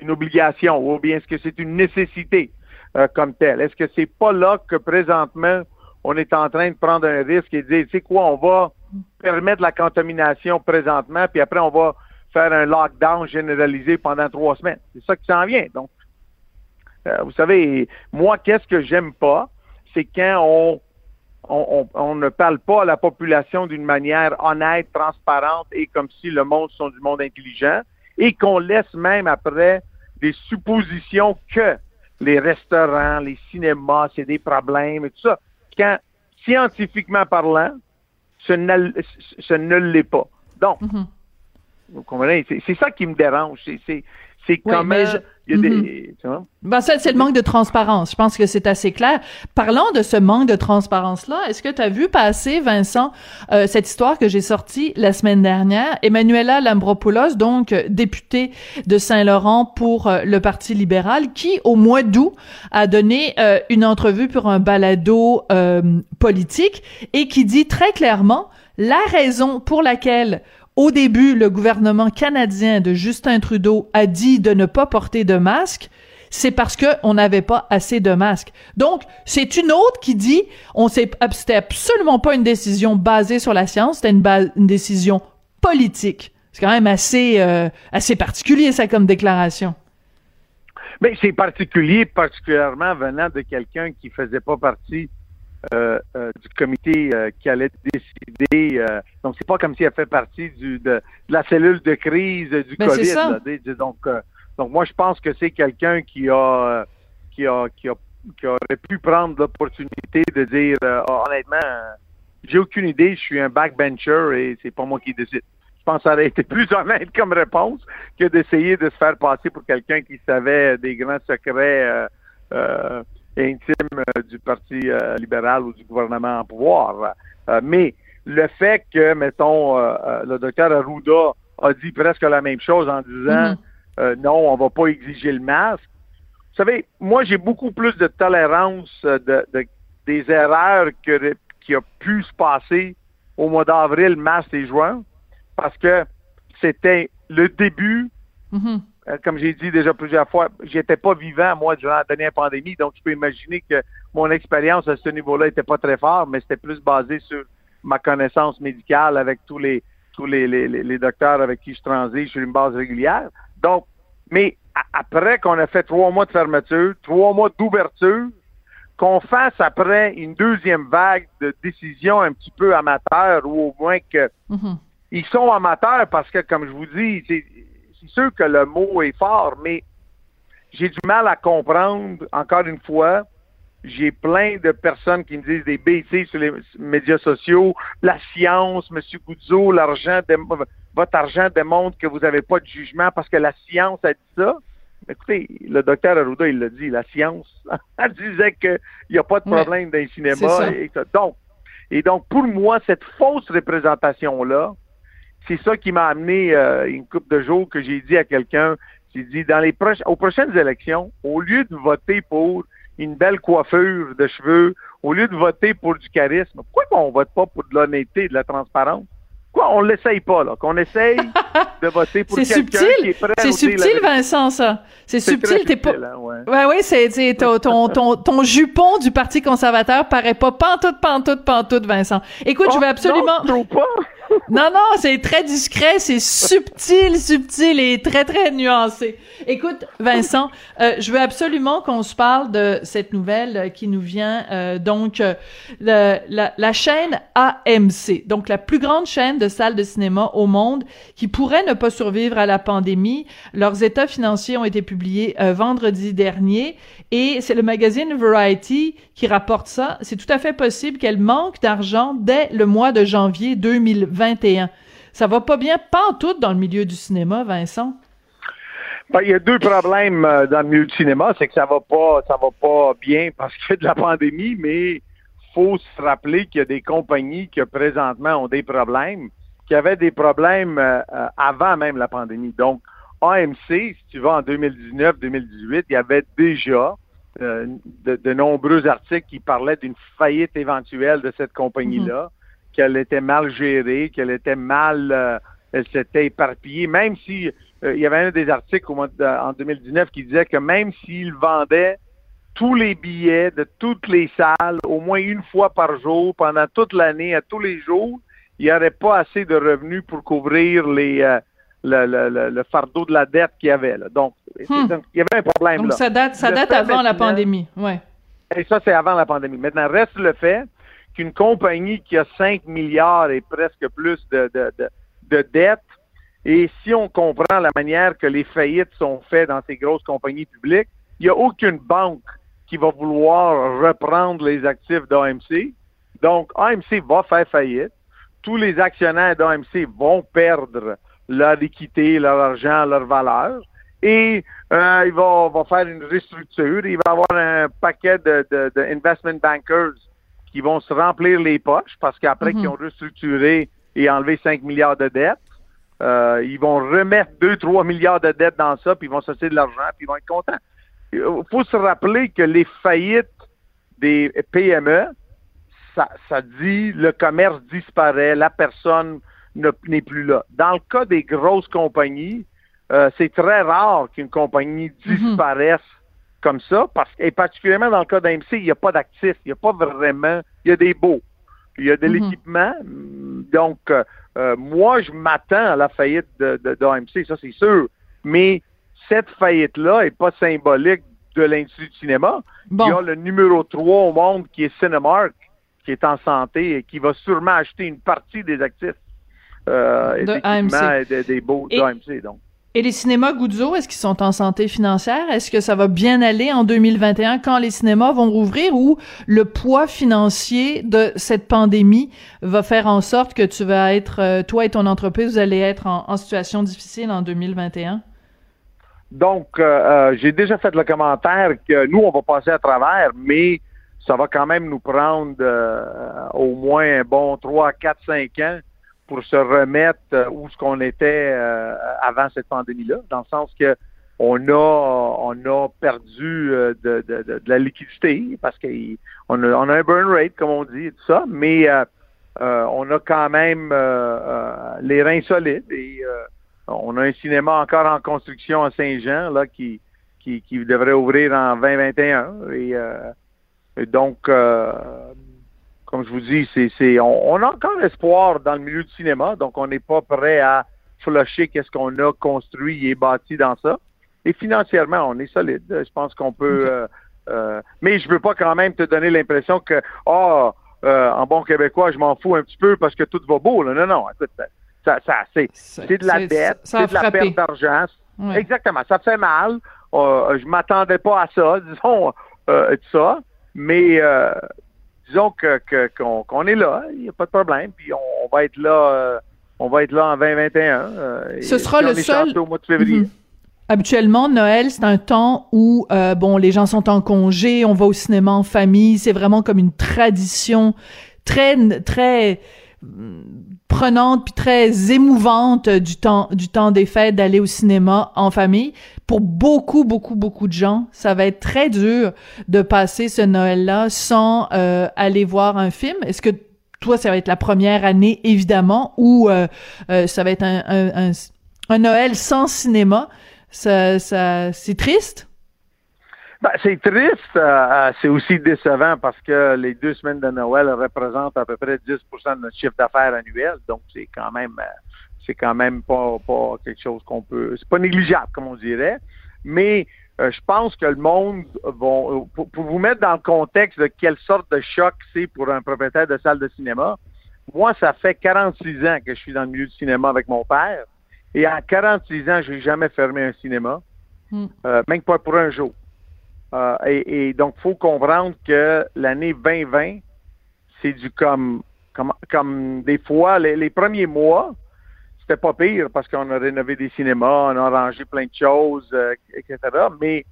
une obligation, ou bien est-ce que c'est une nécessité? Euh, comme telle? Est-ce que c'est pas là que présentement, on est en train de prendre un risque et de dire, tu sais quoi, on va permettre la contamination présentement, puis après, on va faire un lockdown généralisé pendant trois semaines? C'est ça qui s'en vient. Donc, euh, vous savez, moi, qu'est-ce que j'aime pas, c'est quand on, on, ne parle pas à la population d'une manière honnête, transparente et comme si le monde sont du monde intelligent et qu'on laisse même après des suppositions que les restaurants, les cinémas, c'est des problèmes et tout ça. Quand, scientifiquement parlant, ce ne, l'est pas. Donc, mm-hmm. Vous comprenez? C'est ça qui me dérange. C'est c'est comment il y a des, mhm. ben, ça, c'est le manque de transparence. Je pense que c'est assez clair. Parlant de ce manque de transparence-là, est-ce que tu as vu passer, Vincent, euh, cette histoire que j'ai sortie la semaine dernière? Emmanuela Lambropoulos, donc députée de Saint-Laurent pour euh, le Parti libéral, qui, au mois d'août, a donné euh, une entrevue pour un balado politique et qui dit très clairement la raison pour laquelle au début, le gouvernement canadien de Justin Trudeau a dit de ne pas porter de masque. C'est parce qu'on n'avait pas assez de masques. Donc, c'est une autre qui dit, on c'était absolument pas une décision basée sur la science, c'était une, une décision politique. C'est quand même assez, euh, assez particulier, ça, comme déclaration. Mais c'est particulier, particulièrement venant de quelqu'un qui faisait pas partie euh, euh, du comité euh, qui allait décider. donc, c'est pas comme si elle fait partie du, de, la cellule de crise du ben, COVID. donc, donc, moi, je pense que c'est quelqu'un qui a, qui a, qui a, qui aurait pu prendre l'opportunité de dire, honnêtement, j'ai aucune idée, je suis un backbencher et c'est pas moi qui décide. Je pense que ça aurait été plus honnête comme réponse que d'essayer de se faire passer pour quelqu'un qui savait des grands secrets euh, intime euh, du Parti euh, libéral ou du gouvernement en pouvoir. Euh, mais le fait que, mettons, le docteur Arruda a dit presque la même chose en disant mm-hmm. non, on va pas exiger le masque. Vous savez, moi, j'ai beaucoup plus de tolérance de, des erreurs que, qui a pu se passer au mois d'avril, mars et juin, parce que c'était le début mm-hmm. Euh, comme j'ai dit déjà plusieurs fois, j'étais pas vivant, moi, durant la dernière pandémie, donc je peux imaginer que mon expérience à ce niveau-là était pas très forte, mais c'était plus basé sur ma connaissance médicale avec tous les tous les, les, les docteurs avec qui je transige sur une base régulière. Donc, mais après qu'on a fait trois mois de fermeture, trois mois d'ouverture, qu'on fasse après une deuxième vague de décisions un petit peu amateurs ou au moins que mm-hmm. ils sont amateurs parce que, comme je vous dis, c'est sûr que le mot est fort, mais j'ai du mal à comprendre, encore une fois, j'ai plein de personnes qui me disent des bêtises sur les médias sociaux, la science, M. Goudzo, l'argent, votre argent démontre que vous n'avez pas de jugement parce que la science a dit ça. écoutez, le docteur Arruda, il l'a dit, la science, elle disait qu'il n'y a pas de problème dans les cinémas. Et, donc, et donc, pour moi, cette fausse représentation-là, c'est ça qui m'a amené euh, une couple de jours que j'ai dit à quelqu'un, j'ai dit, dans les proches, aux prochaines élections, au lieu de voter pour une belle coiffure de cheveux, au lieu de voter pour du charisme, pourquoi on vote pas pour de l'honnêteté et de la transparence? Quoi, on l'essaye pas, là, qu'on essaye de voter pour quelqu'un qui est prêt C'est subtil, Vincent, ça. C'est subtil, t'es pas... Hein, ouais. ouais, ouais, c'est, ton, ton, ton, jupon du Parti conservateur paraît pas pantoute, pantoute, pantoute, Vincent. Écoute, je oh, vais absolument... Non, pas. Non, non, c'est très discret, c'est subtil, subtil et très, très nuancé. Écoute, Vincent, euh, je veux absolument qu'on se parle de cette nouvelle euh, qui nous vient, euh, donc, la, la, chaîne AMC, donc la plus grande chaîne de salles de cinéma au monde, qui pourrait ne pas survivre à la pandémie. Leurs états financiers ont été publiés vendredi dernier et c'est le magazine Variety qui rapporte ça. C'est tout à fait possible qu'elle manque d'argent dès le mois de janvier 2021. Ça va pas bien, pas en tout dans le milieu du cinéma, Vincent? Ben, il y a deux problèmes euh, dans le milieu du cinéma, c'est que ça va pas, ça va pas bien parce qu'il y a de la pandémie, mais faut se rappeler qu'il y a des compagnies qui présentement ont des problèmes, qui avaient des problèmes euh, euh, avant même la pandémie. Donc, AMC, si tu vas en 2019-2018, il y avait déjà euh, de, nombreux articles qui parlaient d'une faillite éventuelle de cette compagnie-là, mhm. Qu'elle était mal gérée, qu'elle était mal, euh, elle s'était éparpillée, même si euh, il y avait un des articles en 2019 qui disait que même s'ils vendaient tous les billets de toutes les salles, au moins une fois par jour, pendant toute l'année, à tous les jours, il n'y aurait pas assez de revenus pour couvrir les, le, fardeau de la dette qu'il y avait. Hmm. Donc, il y avait un problème. Donc, ça date, ça date avant la pandémie. Ouais. Et ça, c'est avant la pandémie. Maintenant, reste le fait qu'une compagnie qui a 5 milliards et presque plus de, de, de, dettes, et si on comprend la manière que les faillites sont faites dans ces grosses compagnies publiques, il n'y a aucune banque qui va vouloir reprendre les actifs d'AMC. Donc, AMC va faire faillite. Tous les actionnaires d'AMC vont perdre leur équité, leur argent, leur valeur. Et euh, il va, faire une restructure. Il va avoir un paquet de, de, de investment bankers qui vont se remplir les poches parce qu'après qu'ils mhm. ont restructuré et enlevé 5 milliards de dettes, euh, ils vont remettre 2-3 milliards de dettes dans ça, puis ils vont sortir de l'argent, puis ils vont être contents. Il faut se rappeler que les faillites des PME, ça, ça dit le commerce disparaît, la personne n'est plus là. Dans le cas des grosses compagnies, euh, c'est très rare qu'une compagnie mhm. disparaisse comme ça, parce et particulièrement dans le cas d'AMC, il n'y a pas d'actifs, il n'y a pas vraiment, il y a des beaux, il y a de mhm. l'équipement. Donc, euh, euh, moi, je m'attends à la faillite de, d'AMC, ça c'est sûr. Mais cette faillite-là n'est pas symbolique de l'industrie du cinéma. Il y a le numéro 3 au monde qui est Cinemark, qui est en santé et qui va sûrement acheter une partie des actifs euh, de AMC. des beaux et, d'AMC. Donc. Et les cinémas Guzzo, est-ce qu'ils sont en santé financière? Est-ce que ça va bien aller en 2021 quand les cinémas vont rouvrir ou le poids financier de cette pandémie va faire en sorte que tu vas être, euh, toi et ton entreprise, vous allez être en, situation difficile en 2021? Donc, euh, euh, j'ai déjà fait le commentaire que nous, on va passer à travers, mais ça va quand même nous prendre au moins un bon 3, 4, 5 ans pour se remettre euh, où ce qu'on était euh, avant cette pandémie-là, dans le sens que on a on a perdu euh, de, de, de, la liquidité parce qu'on a, on a un burn rate, comme on dit, et tout ça, mais on a quand même les reins solides et on a un cinéma encore en construction à Saint-Jean là qui, qui, qui devrait ouvrir en 2021 et, et donc comme je vous dis, c'est, on, a encore espoir dans le milieu du cinéma, donc on n'est pas prêt à flusher qu'est-ce qu'on a construit et bâti dans ça. Et financièrement, on est solide. Je pense qu'on peut. Euh, euh, mais je veux pas quand même te donner l'impression que, ah, euh, en bon québécois, je m'en fous un petit peu parce que tout va beau. Là. Non, non, écoute, ça, ça, c'est, c'est de la dette, c'est de la perte d'argent. Exactement, ça fait mal. je m'attendais pas à ça, disons, ça. Mais disons que qu'on est là, il n'y a pas de problème, puis on, va être là, euh, on va être là en 2021. Euh, Ce sera le seul. Au mois de février. Mhm. Habituellement, Noël, c'est un temps où, euh, bon, les gens sont en congé, on va au cinéma en famille, c'est vraiment comme une tradition très, très prenante puis très émouvante du temps du temps des fêtes d'aller au cinéma en famille. Pour beaucoup beaucoup beaucoup de gens, ça va être très dur de passer ce Noël-là sans euh, aller voir un film. Est-ce que toi ça va être la première année évidemment ou euh, ça va être un, un, un Noël sans cinéma? Ça, ça, c'est triste? Ben, c'est triste, euh, euh, c'est aussi décevant parce que les deux semaines de Noël représentent à peu près 10% de notre chiffre d'affaires annuel, donc c'est quand même euh, c'est quand même pas, pas quelque chose qu'on peut c'est pas négligeable comme on dirait, mais je pense que le monde va pour, pour, vous mettre dans le contexte de quelle sorte de choc c'est pour un propriétaire de salle de cinéma. Moi, ça fait 46 ans que je suis dans le milieu du cinéma avec mon père. Et en 46 ans, je n'ai jamais fermé un cinéma, hmm. euh, même pas pour un jour. Euh, et, donc, il faut comprendre que l'année 2020, c'est du comme, comme, comme des fois, les, premiers mois, c'était pas pire parce qu'on a rénové des cinémas, on a arrangé plein de choses, euh, etc. Mais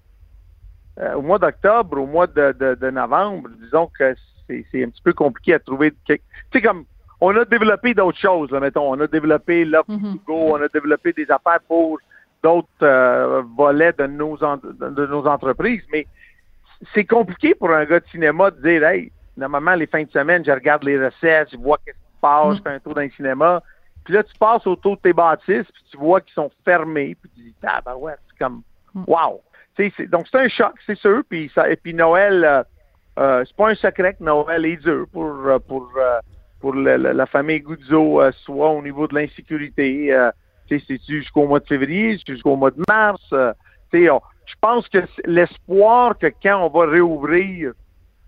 au mois d'octobre, au mois de, de, novembre, disons que c'est un petit peu compliqué à trouver. Tu sais, comme on a développé d'autres choses, mettons. On a développé l'offre mm on a développé des affaires pour d'autres euh, volets de nos, de nos entreprises, mais c'est compliqué pour un gars de cinéma de dire, hey, normalement, les fins de semaine, je regarde les recettes, je vois qu'est-ce qui se passe, je fais un tour dans le cinéma. Puis là, tu passes autour de tes bâtisses, puis tu vois qu'ils sont fermés, puis tu dis, ah, ben ouais, c'est comme, mhm. wow. donc, c'est un choc, c'est sûr. Puis, ça, et puis Noël, euh, euh, c'est pas un secret que Noël est dur pour, pour pour la, famille Guzzo, euh, soit au niveau de l'insécurité. Euh, c'est jusqu'au mois de février, jusqu'au mois de mars? Euh, je pense que l'espoir que quand on va réouvrir,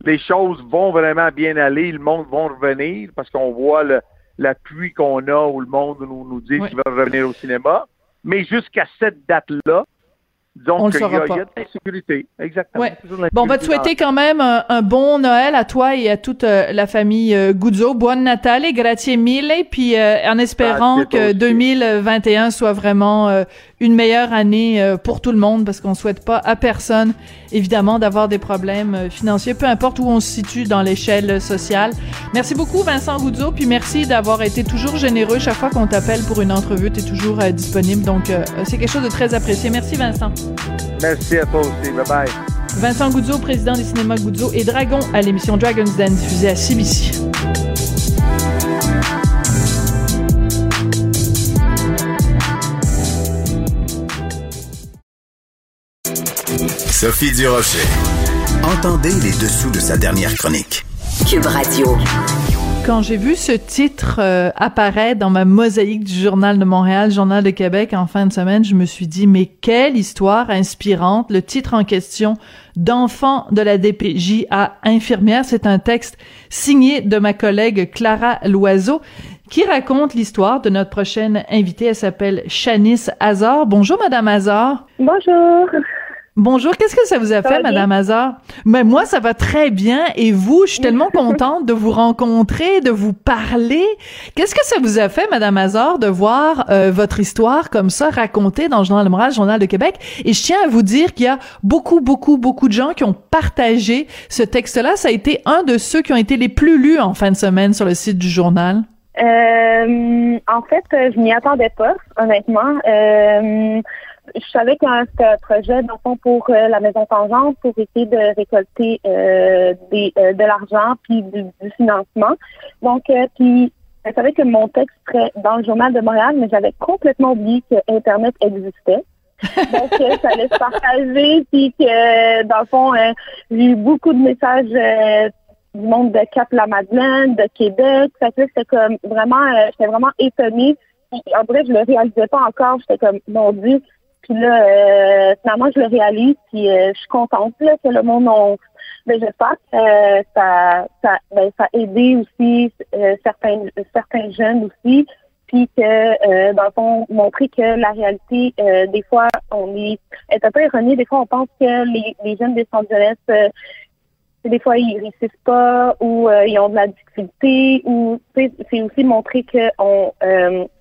les choses vont vraiment bien aller, le monde va revenir parce qu'on voit l'appui qu'on a où le monde nous, nous dit qu'il va revenir au cinéma. Mais jusqu'à cette date-là, donc, il y, a, de l'insécurité. Exactement. Bon, on va te souhaiter quand même un, bon Noël à toi et à toute euh, la famille euh, Guzzo. Buon Natale, grazie mille. Puis euh, en espérant que 2021 soit vraiment euh, une meilleure année pour tout le monde, parce qu'on souhaite pas à personne, évidemment, d'avoir des problèmes financiers, peu importe où on se situe dans l'échelle sociale. Merci beaucoup, Vincent Guzzo. Puis merci d'avoir été toujours généreux. Chaque fois qu'on t'appelle pour une entrevue, tu es toujours disponible. Donc, c'est quelque chose de très apprécié. Merci, Vincent. Merci à toi aussi. Bye bye. Vincent Goudzo, président du cinéma Goudzo et Dragon à l'émission Dragon's Den diffusée à CBC. Sophie Durocher. Entendez les dessous de sa dernière chronique. Cube Radio quand j'ai vu ce titre euh, apparaître dans ma mosaïque du Journal de Montréal, Journal de Québec en fin de semaine, je me suis dit, mais quelle histoire inspirante. Le titre en question, D'enfant de la DPJ à infirmière, c'est un texte signé de ma collègue Clara Loiseau qui raconte l'histoire de notre prochaine invitée. Elle s'appelle Shanice Hazard. Bonjour, Madame Hazard. Bonjour. Bonjour, qu'est-ce que ça vous a fait, Madame Hazard? Mais moi, ça va très bien. Et vous, je suis tellement contente de vous rencontrer, de vous parler. Qu'est-ce que ça vous a fait, Madame Hazard, de voir euh, votre histoire comme ça racontée dans le Journal de Moral, Journal de Québec? Et je tiens à vous dire qu'il y a beaucoup, beaucoup, beaucoup de gens qui ont partagé ce texte-là. Ça a été un de ceux qui ont été les plus lus en fin de semaine sur le site du journal. Euh, en fait, je m'y attendais pas, honnêtement. Euh, je savais que c'était un projet, dans fond, pour euh, la Maison Tangente, pour essayer de récolter euh, des, euh, de l'argent puis du, financement. Donc, puis, je savais que mon texte serait dans le Journal de Montréal, mais j'avais complètement oublié que Internet existait. Donc, ça allait se partager, puis que, dans le fond, j'ai eu beaucoup de messages du monde de Cap-la-Madeleine, de Québec. Fait c'était comme vraiment, j'étais vraiment étonnée. en vrai, je le réalisais pas encore. J'étais comme, mon Dieu, puis là, euh, finalement, je le réalise, puis euh, je suis contente là, que le monde on ben, j'espère que euh, ça, ça, ben, ça a aidé aussi euh, certains, certains jeunes aussi, puis que, dans le fond, montrer que la réalité, des fois, on est, est un peu erronée. Des fois, on pense que les, les jeunes des centres jeunesse, des fois, ils réussissent pas ou ils ont de la difficulté ou c'est aussi montrer que on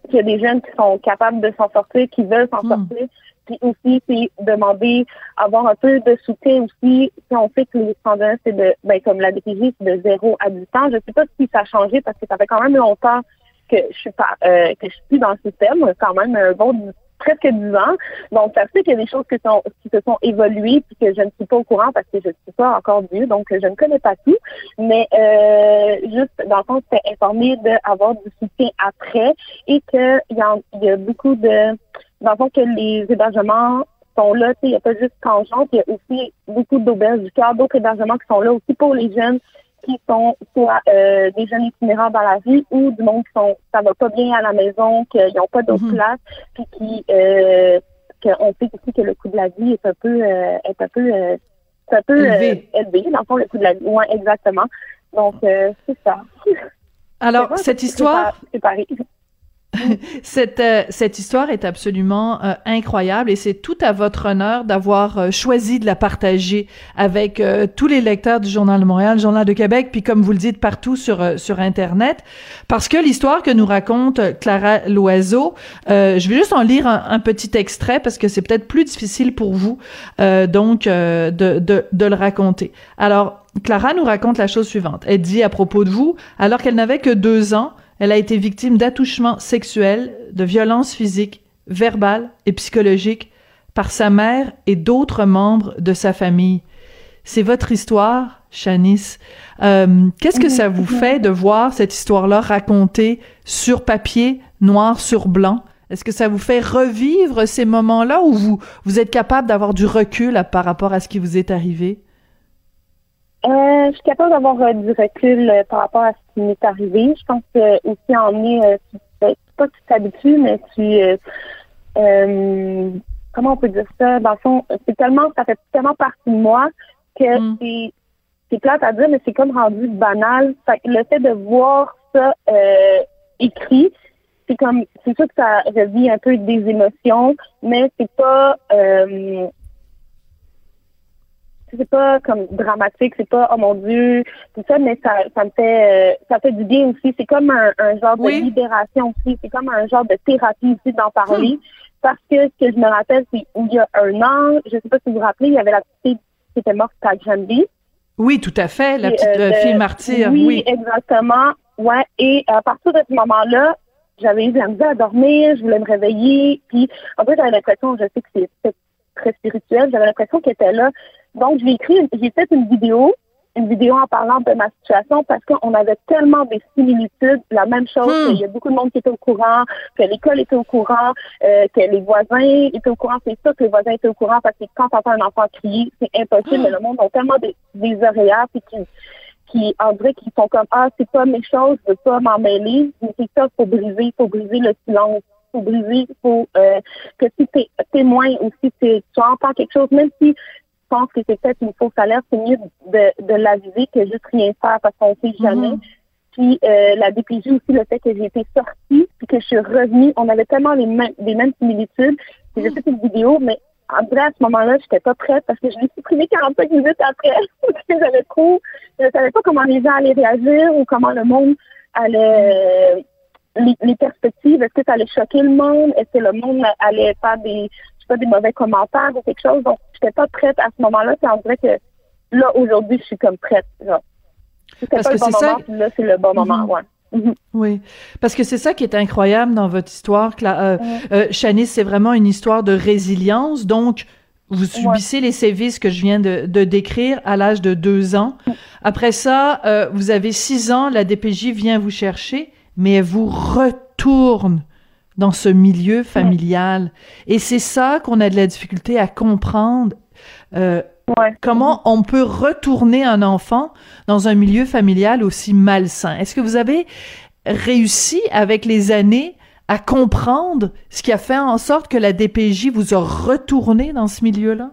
qu'il y a des jeunes qui sont capables de s'en sortir, qui veulent s'en hmm. sortir, Puis aussi, c'est demander avoir un peu de soutien aussi. Si on sait que les 101, c'est de, ben, comme la DPJ, c'est de 0 à 10 ans. Je sais pas si ça a changé parce que ça fait quand même longtemps que je suis pas, euh, que je suis dans le système, quand même un bon presque 10 ans. Donc, ça fait qu'il y a des choses qui, sont, qui se sont évoluées puis que je ne suis pas au courant parce que je ne suis pas encore vieux, donc je ne connais pas tout. Mais euh, juste, dans le fond, c'était informé d'avoir du soutien après et qu'il y, y a beaucoup de... Dans le fond, que les hébergements sont là, il n'y a pas juste Tangente, il y a aussi beaucoup d'auberges du cœur, d'autres hébergements qui sont là aussi pour les jeunes qui sont soit euh, des jeunes itinérants dans la vie ou du monde qui sont ça va pas bien à la maison, qu'ils n'ont pas d'autre mhm. place, puis qui euh, qu'on sait aussi que le coût de la vie est un peu euh, est un peu euh, un peu élevé. élevé. Dans le fond, le coût de la vie. Ouais, exactement. Donc c'est ça. Alors, cette histoire. cette, euh, cette histoire est absolument euh, incroyable et c'est tout à votre honneur d'avoir euh, choisi de la partager avec tous les lecteurs du Journal de Montréal, Journal de Québec, puis comme vous le dites partout sur sur Internet, parce que l'histoire que nous raconte Clara Loiseau, je vais juste en lire un, petit extrait parce que c'est peut-être plus difficile pour vous donc de, de, de le raconter. Alors, Clara nous raconte la chose suivante. Elle dit à propos de vous, alors qu'elle n'avait que deux ans, elle a été victime d'attouchements sexuels, de violences physiques, verbales et psychologiques par sa mère et d'autres membres de sa famille. C'est votre histoire, Shanice. Euh, Qu'est-ce que ça vous fait de voir cette histoire-là racontée sur papier, noir sur blanc? Est-ce que ça vous fait revivre ces moments-là ou vous, vous êtes capable d'avoir du recul par rapport à ce qui vous est arrivé? Euh, je suis capable d'avoir euh, du recul euh, par rapport à ce qui m'est arrivé. Je pense que aussi en est, tu, ben, pas que tu t'habitues, mais tu comment on peut dire ça? Dans le fond, c'est tellement, ça fait tellement partie de moi que mm. c'est c'est plate à dire, mais c'est comme rendu banal. Fait le fait de voir ça écrit, c'est comme c'est sûr que ça revit un peu des émotions, mais c'est pas c'est pas comme dramatique, c'est pas oh mon dieu, tout ça, mais ça, ça me fait euh, ça fait du bien aussi. C'est comme un, genre de libération aussi. C'est comme un genre de thérapie aussi d'en parler. Hmm. Parce que ce que je me rappelle, c'est il y a un an, je sais pas si vous vous rappelez, il y avait la petite qui était morte à Granby. Oui, tout à fait, la petite euh, fille martyre. Oui, oui, exactement. Ouais. Et à partir de ce moment-là, j'avais eu de la misère à dormir, je voulais me réveiller, puis en fait j'avais l'impression, je sais que c'est très spirituel, j'avais l'impression qu'elle était là donc, j'ai écrit, j'ai fait une vidéo, une vidéo en parlant de ma situation parce qu'on avait tellement des similitudes. La même chose, hmm. il y a beaucoup de monde qui était au courant, que l'école était au courant, euh, que les voisins étaient au courant. C'est sûr que les voisins étaient au courant parce que quand t'entends un enfant crier, c'est impossible. Mais le monde a tellement des, des oreillards qui, qui, en vrai, qui font comme ah c'est pas mes choses, je veux pas m'en mêler. Mais c'est ça, faut briser, faut briser le silence faut briser, faut euh, que si t'es témoin ou si tu entends quelque chose, même si pense que c'est peut-être une fausse alerte, c'est mieux de, de l'aviser que juste rien faire parce qu'on ne sait jamais. Mhm. Puis euh, la DPJ aussi, le fait que j'ai été sortie puis que je suis revenue, on avait tellement les mêmes, les mêmes similitudes. J'ai fait une vidéo, mais en vrai, à ce moment-là, j'étais pas prête parce que je l'ai supprimé 45 minutes après. parce que j'avais trop, je savais pas comment les gens allaient réagir ou comment le monde allait, les, les perspectives, est-ce que ça allait choquer le monde? Est-ce que le monde allait faire des, pas des mauvais commentaires ou quelque chose? Donc, j'étais pas prête à ce moment-là. Puis on dirait que là, aujourd'hui, je suis comme prête. C'était pas le bon moment, puis là, c'est le bon moment, mhm. ouais. Mhm. Oui, parce que c'est ça qui est incroyable dans votre histoire. Euh, euh, Chanice, c'est vraiment une histoire de résilience. Donc, vous subissez les sévices que je viens de, de décrire à l'âge de deux ans. Après ça, euh, vous avez six ans, la DPJ vient vous chercher, mais elle vous retourne dans ce milieu familial. Et c'est ça qu'on a de la difficulté à comprendre. Euh, Comment on peut retourner un enfant dans un milieu familial aussi malsain? Est-ce que vous avez réussi avec les années à comprendre ce qui a fait en sorte que la DPJ vous a retourné dans ce milieu-là?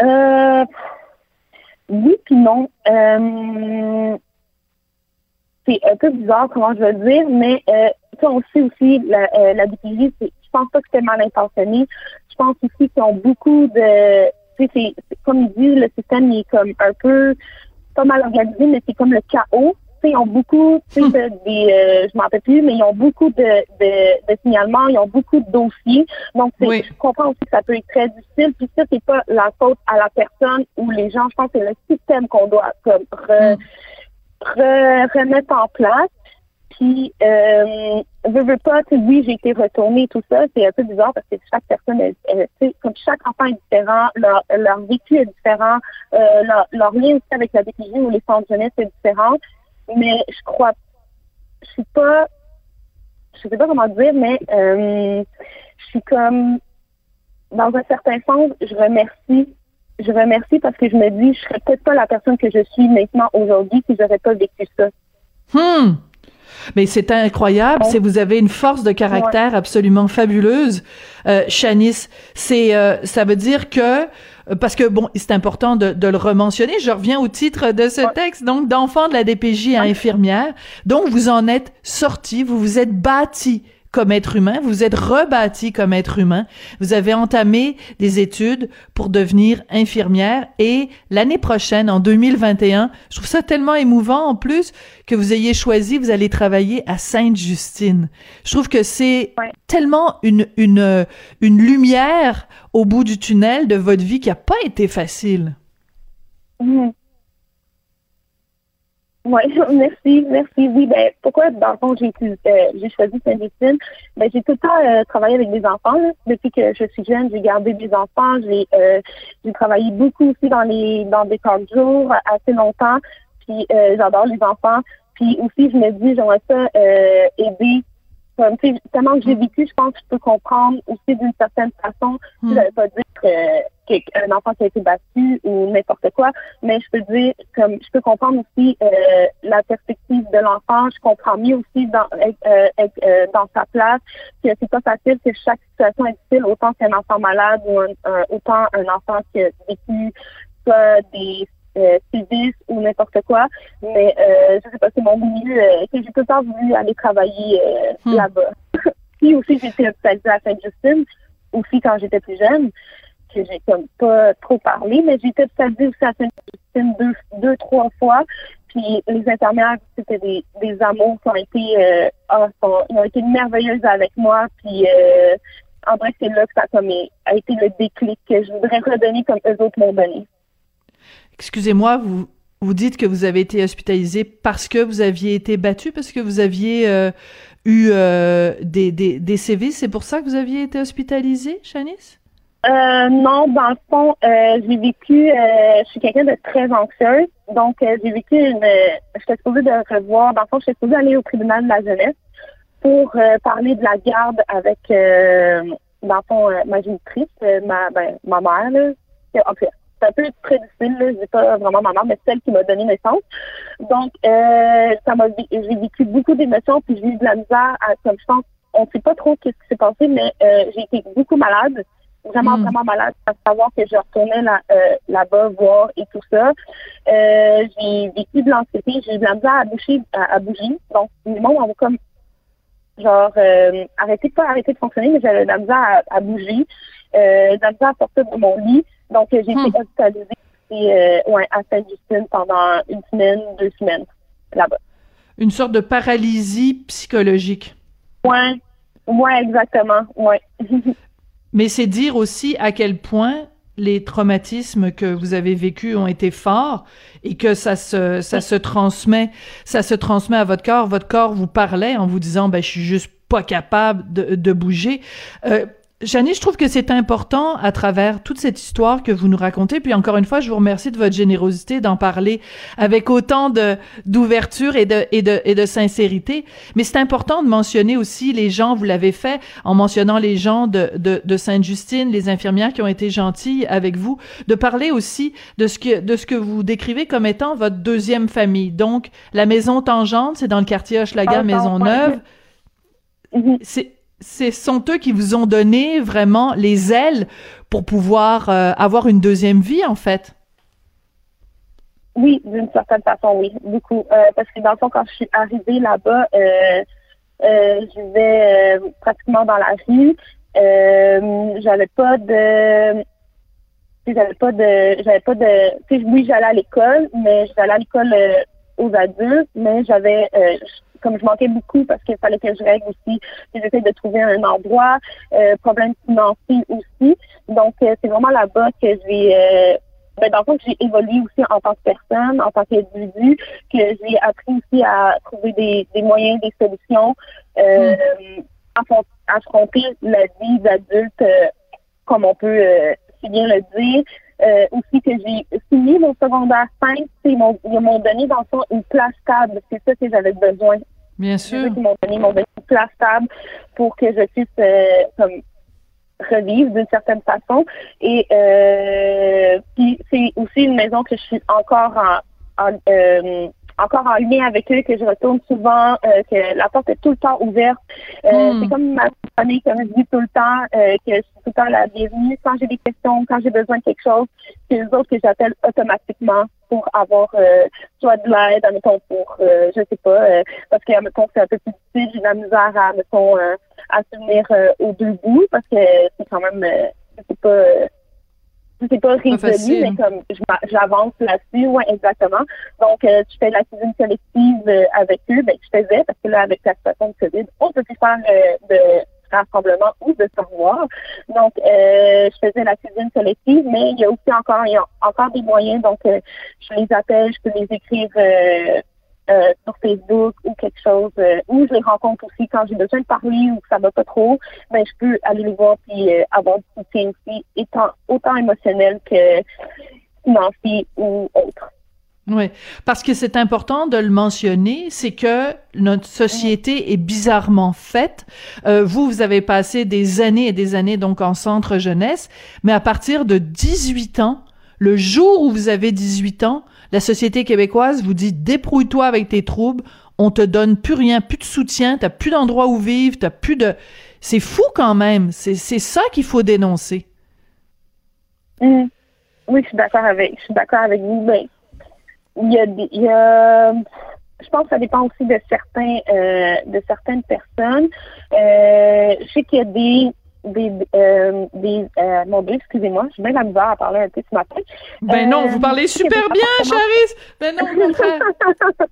Euh, oui puis non. Euh, c'est un peu bizarre comment je veux dire, mais euh, on sait aussi, la, euh, la je pense pas que c'était mal intentionné. Je pense aussi qu'ils ont beaucoup de, tu sais, c'est, comme ils disent, le système est comme un peu, pas mal organisé, mais c'est comme le chaos. sais, ils ont beaucoup, tu sais, de- des, euh, je m'en rappelle plus, mais ils ont beaucoup de, de, de signalements, ils ont beaucoup de dossiers. Donc, c'est- Oui. je comprends aussi que ça peut être très difficile. Puis ça, c'est pas la faute à la personne ou les gens. Je pense que c'est le système qu'on doit comme re- re- remettre en place. Puis, euh, veux, veux pas, oui, j'ai été retournée, tout ça, c'est un peu bizarre parce que chaque personne, elle- elle- comme chaque enfant est différent, leur, leur vécu est différent, euh, leur, lien aussi avec la DPJ ou les centres jeunesse est différent. Mais je crois, je suis pas, je sais pas comment dire, mais euh, je suis comme, dans un certain sens, je remercie, je remercie parce que je me dis, je serais peut-être pas la personne que je suis maintenant aujourd'hui si j'aurais pas vécu ça. Hmm. Mais c'est incroyable, c'est vous avez une force de caractère absolument fabuleuse, euh, Shanice. C'est, euh, ça veut dire que euh, parce que bon, c'est important de, de le rementionner. Je reviens au titre de ce texte, donc d'enfant de la DPJ à infirmière. Donc vous en êtes sorti, vous vous êtes bâti comme être humain, vous vous êtes rebâti comme être humain, vous avez entamé des études pour devenir infirmière et l'année prochaine, en 2021, je trouve ça tellement émouvant en plus que vous ayez choisi, vous allez travailler à Sainte-Justine. Je trouve que c'est Ouais. tellement une, une, une lumière au bout du tunnel de votre vie qui a pas été facile. Mhm. Oui, merci, merci. Oui, ben pourquoi dans le fond j'ai euh, j'ai choisi Saint-Justine? Ben j'ai tout le temps euh, travaillé avec des enfants. là. Depuis que je suis jeune, j'ai gardé des enfants. J'ai euh, j'ai travaillé beaucoup aussi dans les dans des camps de jour assez longtemps. Puis euh, j'adore les enfants. Puis aussi je me dis j'aimerais ça euh, aider. Comme, tu sais, tellement que j'ai vécu, je pense que je peux comprendre aussi d'une certaine façon. Hmm. Ça veut pas dire que- qu'un enfant qui a été battu ou n'importe quoi, mais je peux dire, comme je peux comprendre aussi euh, la perspective de l'enfant. Je comprends mieux aussi dans, euh, euh, dans sa place que c'est pas facile, que chaque situation est difficile, autant qu'un enfant malade ou un, un- autant un enfant qui a vécu soit des euh, sévices ou n'importe quoi. Mais euh, je sais pas, c'est mon milieu euh, que j'ai tout le temps voulu aller travailler euh, Hmm. là-bas. Puis aussi, j'ai été hospitalisée à Sainte-Justine, aussi quand j'étais plus jeune que j'ai comme pas trop parlé, mais j'ai hospitalisée aussi à Sainte-Justine deux, deux, trois fois. Puis les infirmières, c'était des, des amours qui ont été, euh, ah, ils ont été merveilleuses avec moi. Puis euh, en vrai, c'est là que ça comme, a été le déclic que je voudrais redonner comme eux autres m'ont donné. Excusez-moi, vous vous dites que vous avez été hospitalisé parce que vous aviez été battu, parce que vous aviez euh, eu euh, des, des, des sévices. C'est pour ça que vous aviez été hospitalisé, Shanice? Euh, non, dans le fond, euh, j'ai vécu, euh, je suis quelqu'un de très anxieuse, donc euh, j'ai vécu une, j'étais supposée de revoir, dans le fond, j'étais supposée aller au tribunal de la jeunesse pour euh, parler de la garde avec, euh, dans le fond, ma génitrice, ma, ben, ma mère, là. En fait, c'est un peu très difficile, là, je dis pas vraiment ma mère, mais celle qui m'a donné naissance. Donc, ça m'a, j'ai vécu beaucoup d'émotions, puis j'ai eu de la misère, à, comme je pense, on sait pas trop qu'est-ce qui s'est passé, mais j'ai été beaucoup malade vraiment, Mm. vraiment malade à savoir que je retournais là, euh, là-bas voir et tout ça. Euh, j'ai vécu de l'anxiété, j'ai eu de la misère à bouger, à, à bouger. Donc, le monde on va comme genre euh, arrêter de pas arrêter de fonctionner, mais j'avais de la misère à, à bouger, euh, de la misère à sortir de mon lit. Donc, euh, j'ai Hmm. été hospitalisée et, euh, ouais, à Sainte-Justine pendant une semaine, deux semaines là-bas. Une sorte de paralysie psychologique. Ouais, ouais, exactement, ouais. Mais c'est dire aussi à quel point les traumatismes que vous avez vécus ont été forts et que ça se ça se transmet ça se transmet à votre corps. Votre corps vous parlait en vous disant ben je suis juste pas capable de, de bouger. Euh, Janie, je trouve que c'est important à travers toute cette histoire que vous nous racontez. Puis encore une fois, je vous remercie de votre générosité d'en parler avec autant de d'ouverture et de et de et de sincérité. Mais c'est important de mentionner aussi les gens. Vous l'avez fait en mentionnant les gens de de, de Sainte-Justine, les infirmières qui ont été gentilles avec vous, de parler aussi de ce que de ce que vous décrivez comme étant votre deuxième famille. Donc la maison Tangente, c'est dans le quartier Hochelaga, Ah, Maisonneuve. C'est ce sont eux qui vous ont donné vraiment les ailes pour pouvoir euh, avoir une deuxième vie, en fait? Oui, d'une certaine façon, oui, beaucoup. Euh, parce que dans le fond, quand je suis arrivée là-bas, euh, euh, je pratiquement dans la rue. J'avais pas de j'avais pas de j'avais pas de oui j'allais à l'école mais j'allais à l'école aux adultes, mais j'avais comme je manquais beaucoup parce qu'il fallait que je règle aussi, j'essaie de trouver un endroit, euh, problème financier aussi. Donc, euh, c'est vraiment là-bas que j'ai, euh, ben, dans le fond, que j'ai évolué aussi en tant que personne, en tant qu'individu, que j'ai appris aussi à trouver des, des moyens, des solutions, euh, affronter la vie d'adulte, euh, comme on peut euh, si bien le dire. Euh, aussi que j'ai fini mon secondaire 5, c'est mon, ils m'ont donné dans le fond une place stable. C'est ça que j'avais besoin. Bien sûr. ça qu'ils m'ont donné, ils m'ont donné une place stable pour que je puisse euh, comme revivre d'une certaine façon. Et euh, puis c'est aussi une maison que je suis encore en, en, euh, encore en lien avec eux, que je retourne souvent, euh, que la porte est tout le temps ouverte. Euh, Hmm. C'est comme ma famille, comme je dis tout le temps, euh, que je suis tout le temps la bienvenue. Quand j'ai des questions, quand j'ai besoin de quelque chose, c'est les autres que j'appelle automatiquement pour avoir euh, soit de l'aide, admettons, pour, euh, je sais pas, euh, parce que, admettons, c'est un peu plus difficile, j'ai de la misère à, admettons, à se tenir aux deux bouts, parce que c'est quand même, euh, c'est pas... euh, c'est pas résolu, mais comme je j'avance là-dessus, ouais, exactement. Donc, je fais de la cuisine collective avec eux, ben, je faisais, parce que là, avec la situation de COVID, on peut plus faire de rassemblement ou de se revoir. Donc, euh, je faisais la cuisine collective, mais il y a aussi encore, il y a encore des moyens. Donc, euh, je les appelle, je peux les écrire euh, euh, sur Facebook ou quelque chose, euh, ou je les rencontre aussi quand j'ai besoin de parler ou que ça va pas trop, ben je peux aller les voir puis euh, avoir du soutien aussi, étant autant émotionnel que financier ou autre. Oui, parce que c'est important de le mentionner, c'est que notre société est bizarrement faite. Euh, vous, vous avez passé des années et des années donc en centre jeunesse, mais à partir de 18 ans, le jour où vous avez 18 ans, la société québécoise vous dit débrouille-toi avec tes troubles, on te donne plus rien, plus de soutien, t'as plus d'endroit où vivre, t'as plus de... C'est fou quand même, c'est ça qu'il faut dénoncer. Mm. Oui, je suis d'accord avec, je suis d'accord avec vous. Ben, il y a, des- il y a, je pense que ça dépend aussi de certains, euh, de certaines personnes. Euh, je sais qu'il y a des, des, euh, des, euh, mon Dieu, excusez-moi, j'ai bien la misère à parler un peu ce matin. Ben non, Euh, vous parlez y a super bien, appartements- Charis! Ben non.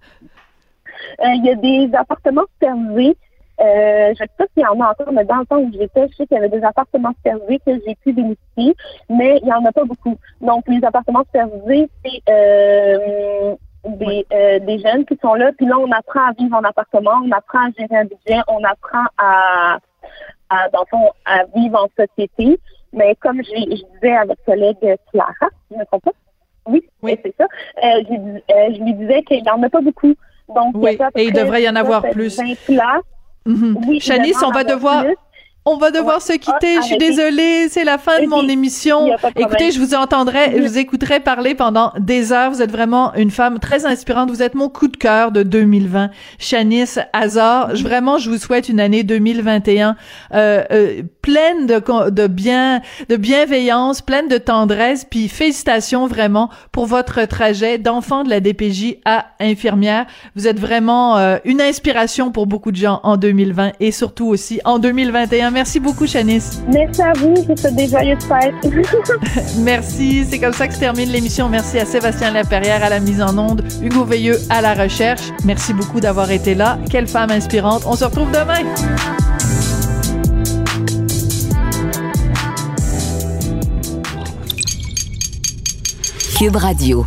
Euh, il y a des appartements supervisés. Euh, je sais pas s'il y en a encore, mais dans le temps où j'étais, je sais qu'il y avait des appartements supervisés que j'ai pu bénéficier, mais il y en a pas beaucoup. Donc, les appartements supervisés, c'est euh, des, euh, des jeunes qui sont là, puis là, on apprend à vivre en appartement, on apprend à gérer un budget, on apprend à, à dans le fond, à vivre en société. Mais comme je, je disais à votre collègue Clara, je ne me trompe pas? Oui, Oui. c'est ça. Euh, euh, je lui disais qu'il n'y en a pas beaucoup. Donc, Oui, il y a et il devrait y en avoir 17, plus. 20 places. Oui, il Chanice, on va devoir, plus. On va devoir Ouais. se quitter. Je suis désolée, c'est la fin de mon émission. Écoutez, je vous entendrai, je vous écouterai parler pendant des heures. Vous êtes vraiment une femme très inspirante. Vous êtes mon coup de cœur de 2020. Chanice Hazard, je, vraiment, je vous souhaite une année 2021 euh, euh, pleine de, de bien, de bienveillance, pleine de tendresse. Puis félicitations vraiment pour votre trajet d'enfant de la DPJ à infirmière. Vous êtes vraiment euh, une inspiration pour beaucoup de gens en 2020 et surtout aussi en 2021. Merci beaucoup, Chanice. Merci à vous. Je vous souhaite des joyeuses fêtes. Merci. C'est comme ça que se termine l'émission. Merci à Sébastien Laperrière à la mise en onde, Hugo Veilleux à la recherche. Merci beaucoup d'avoir été là. Quelle femme inspirante. On se retrouve demain. Cube Radio.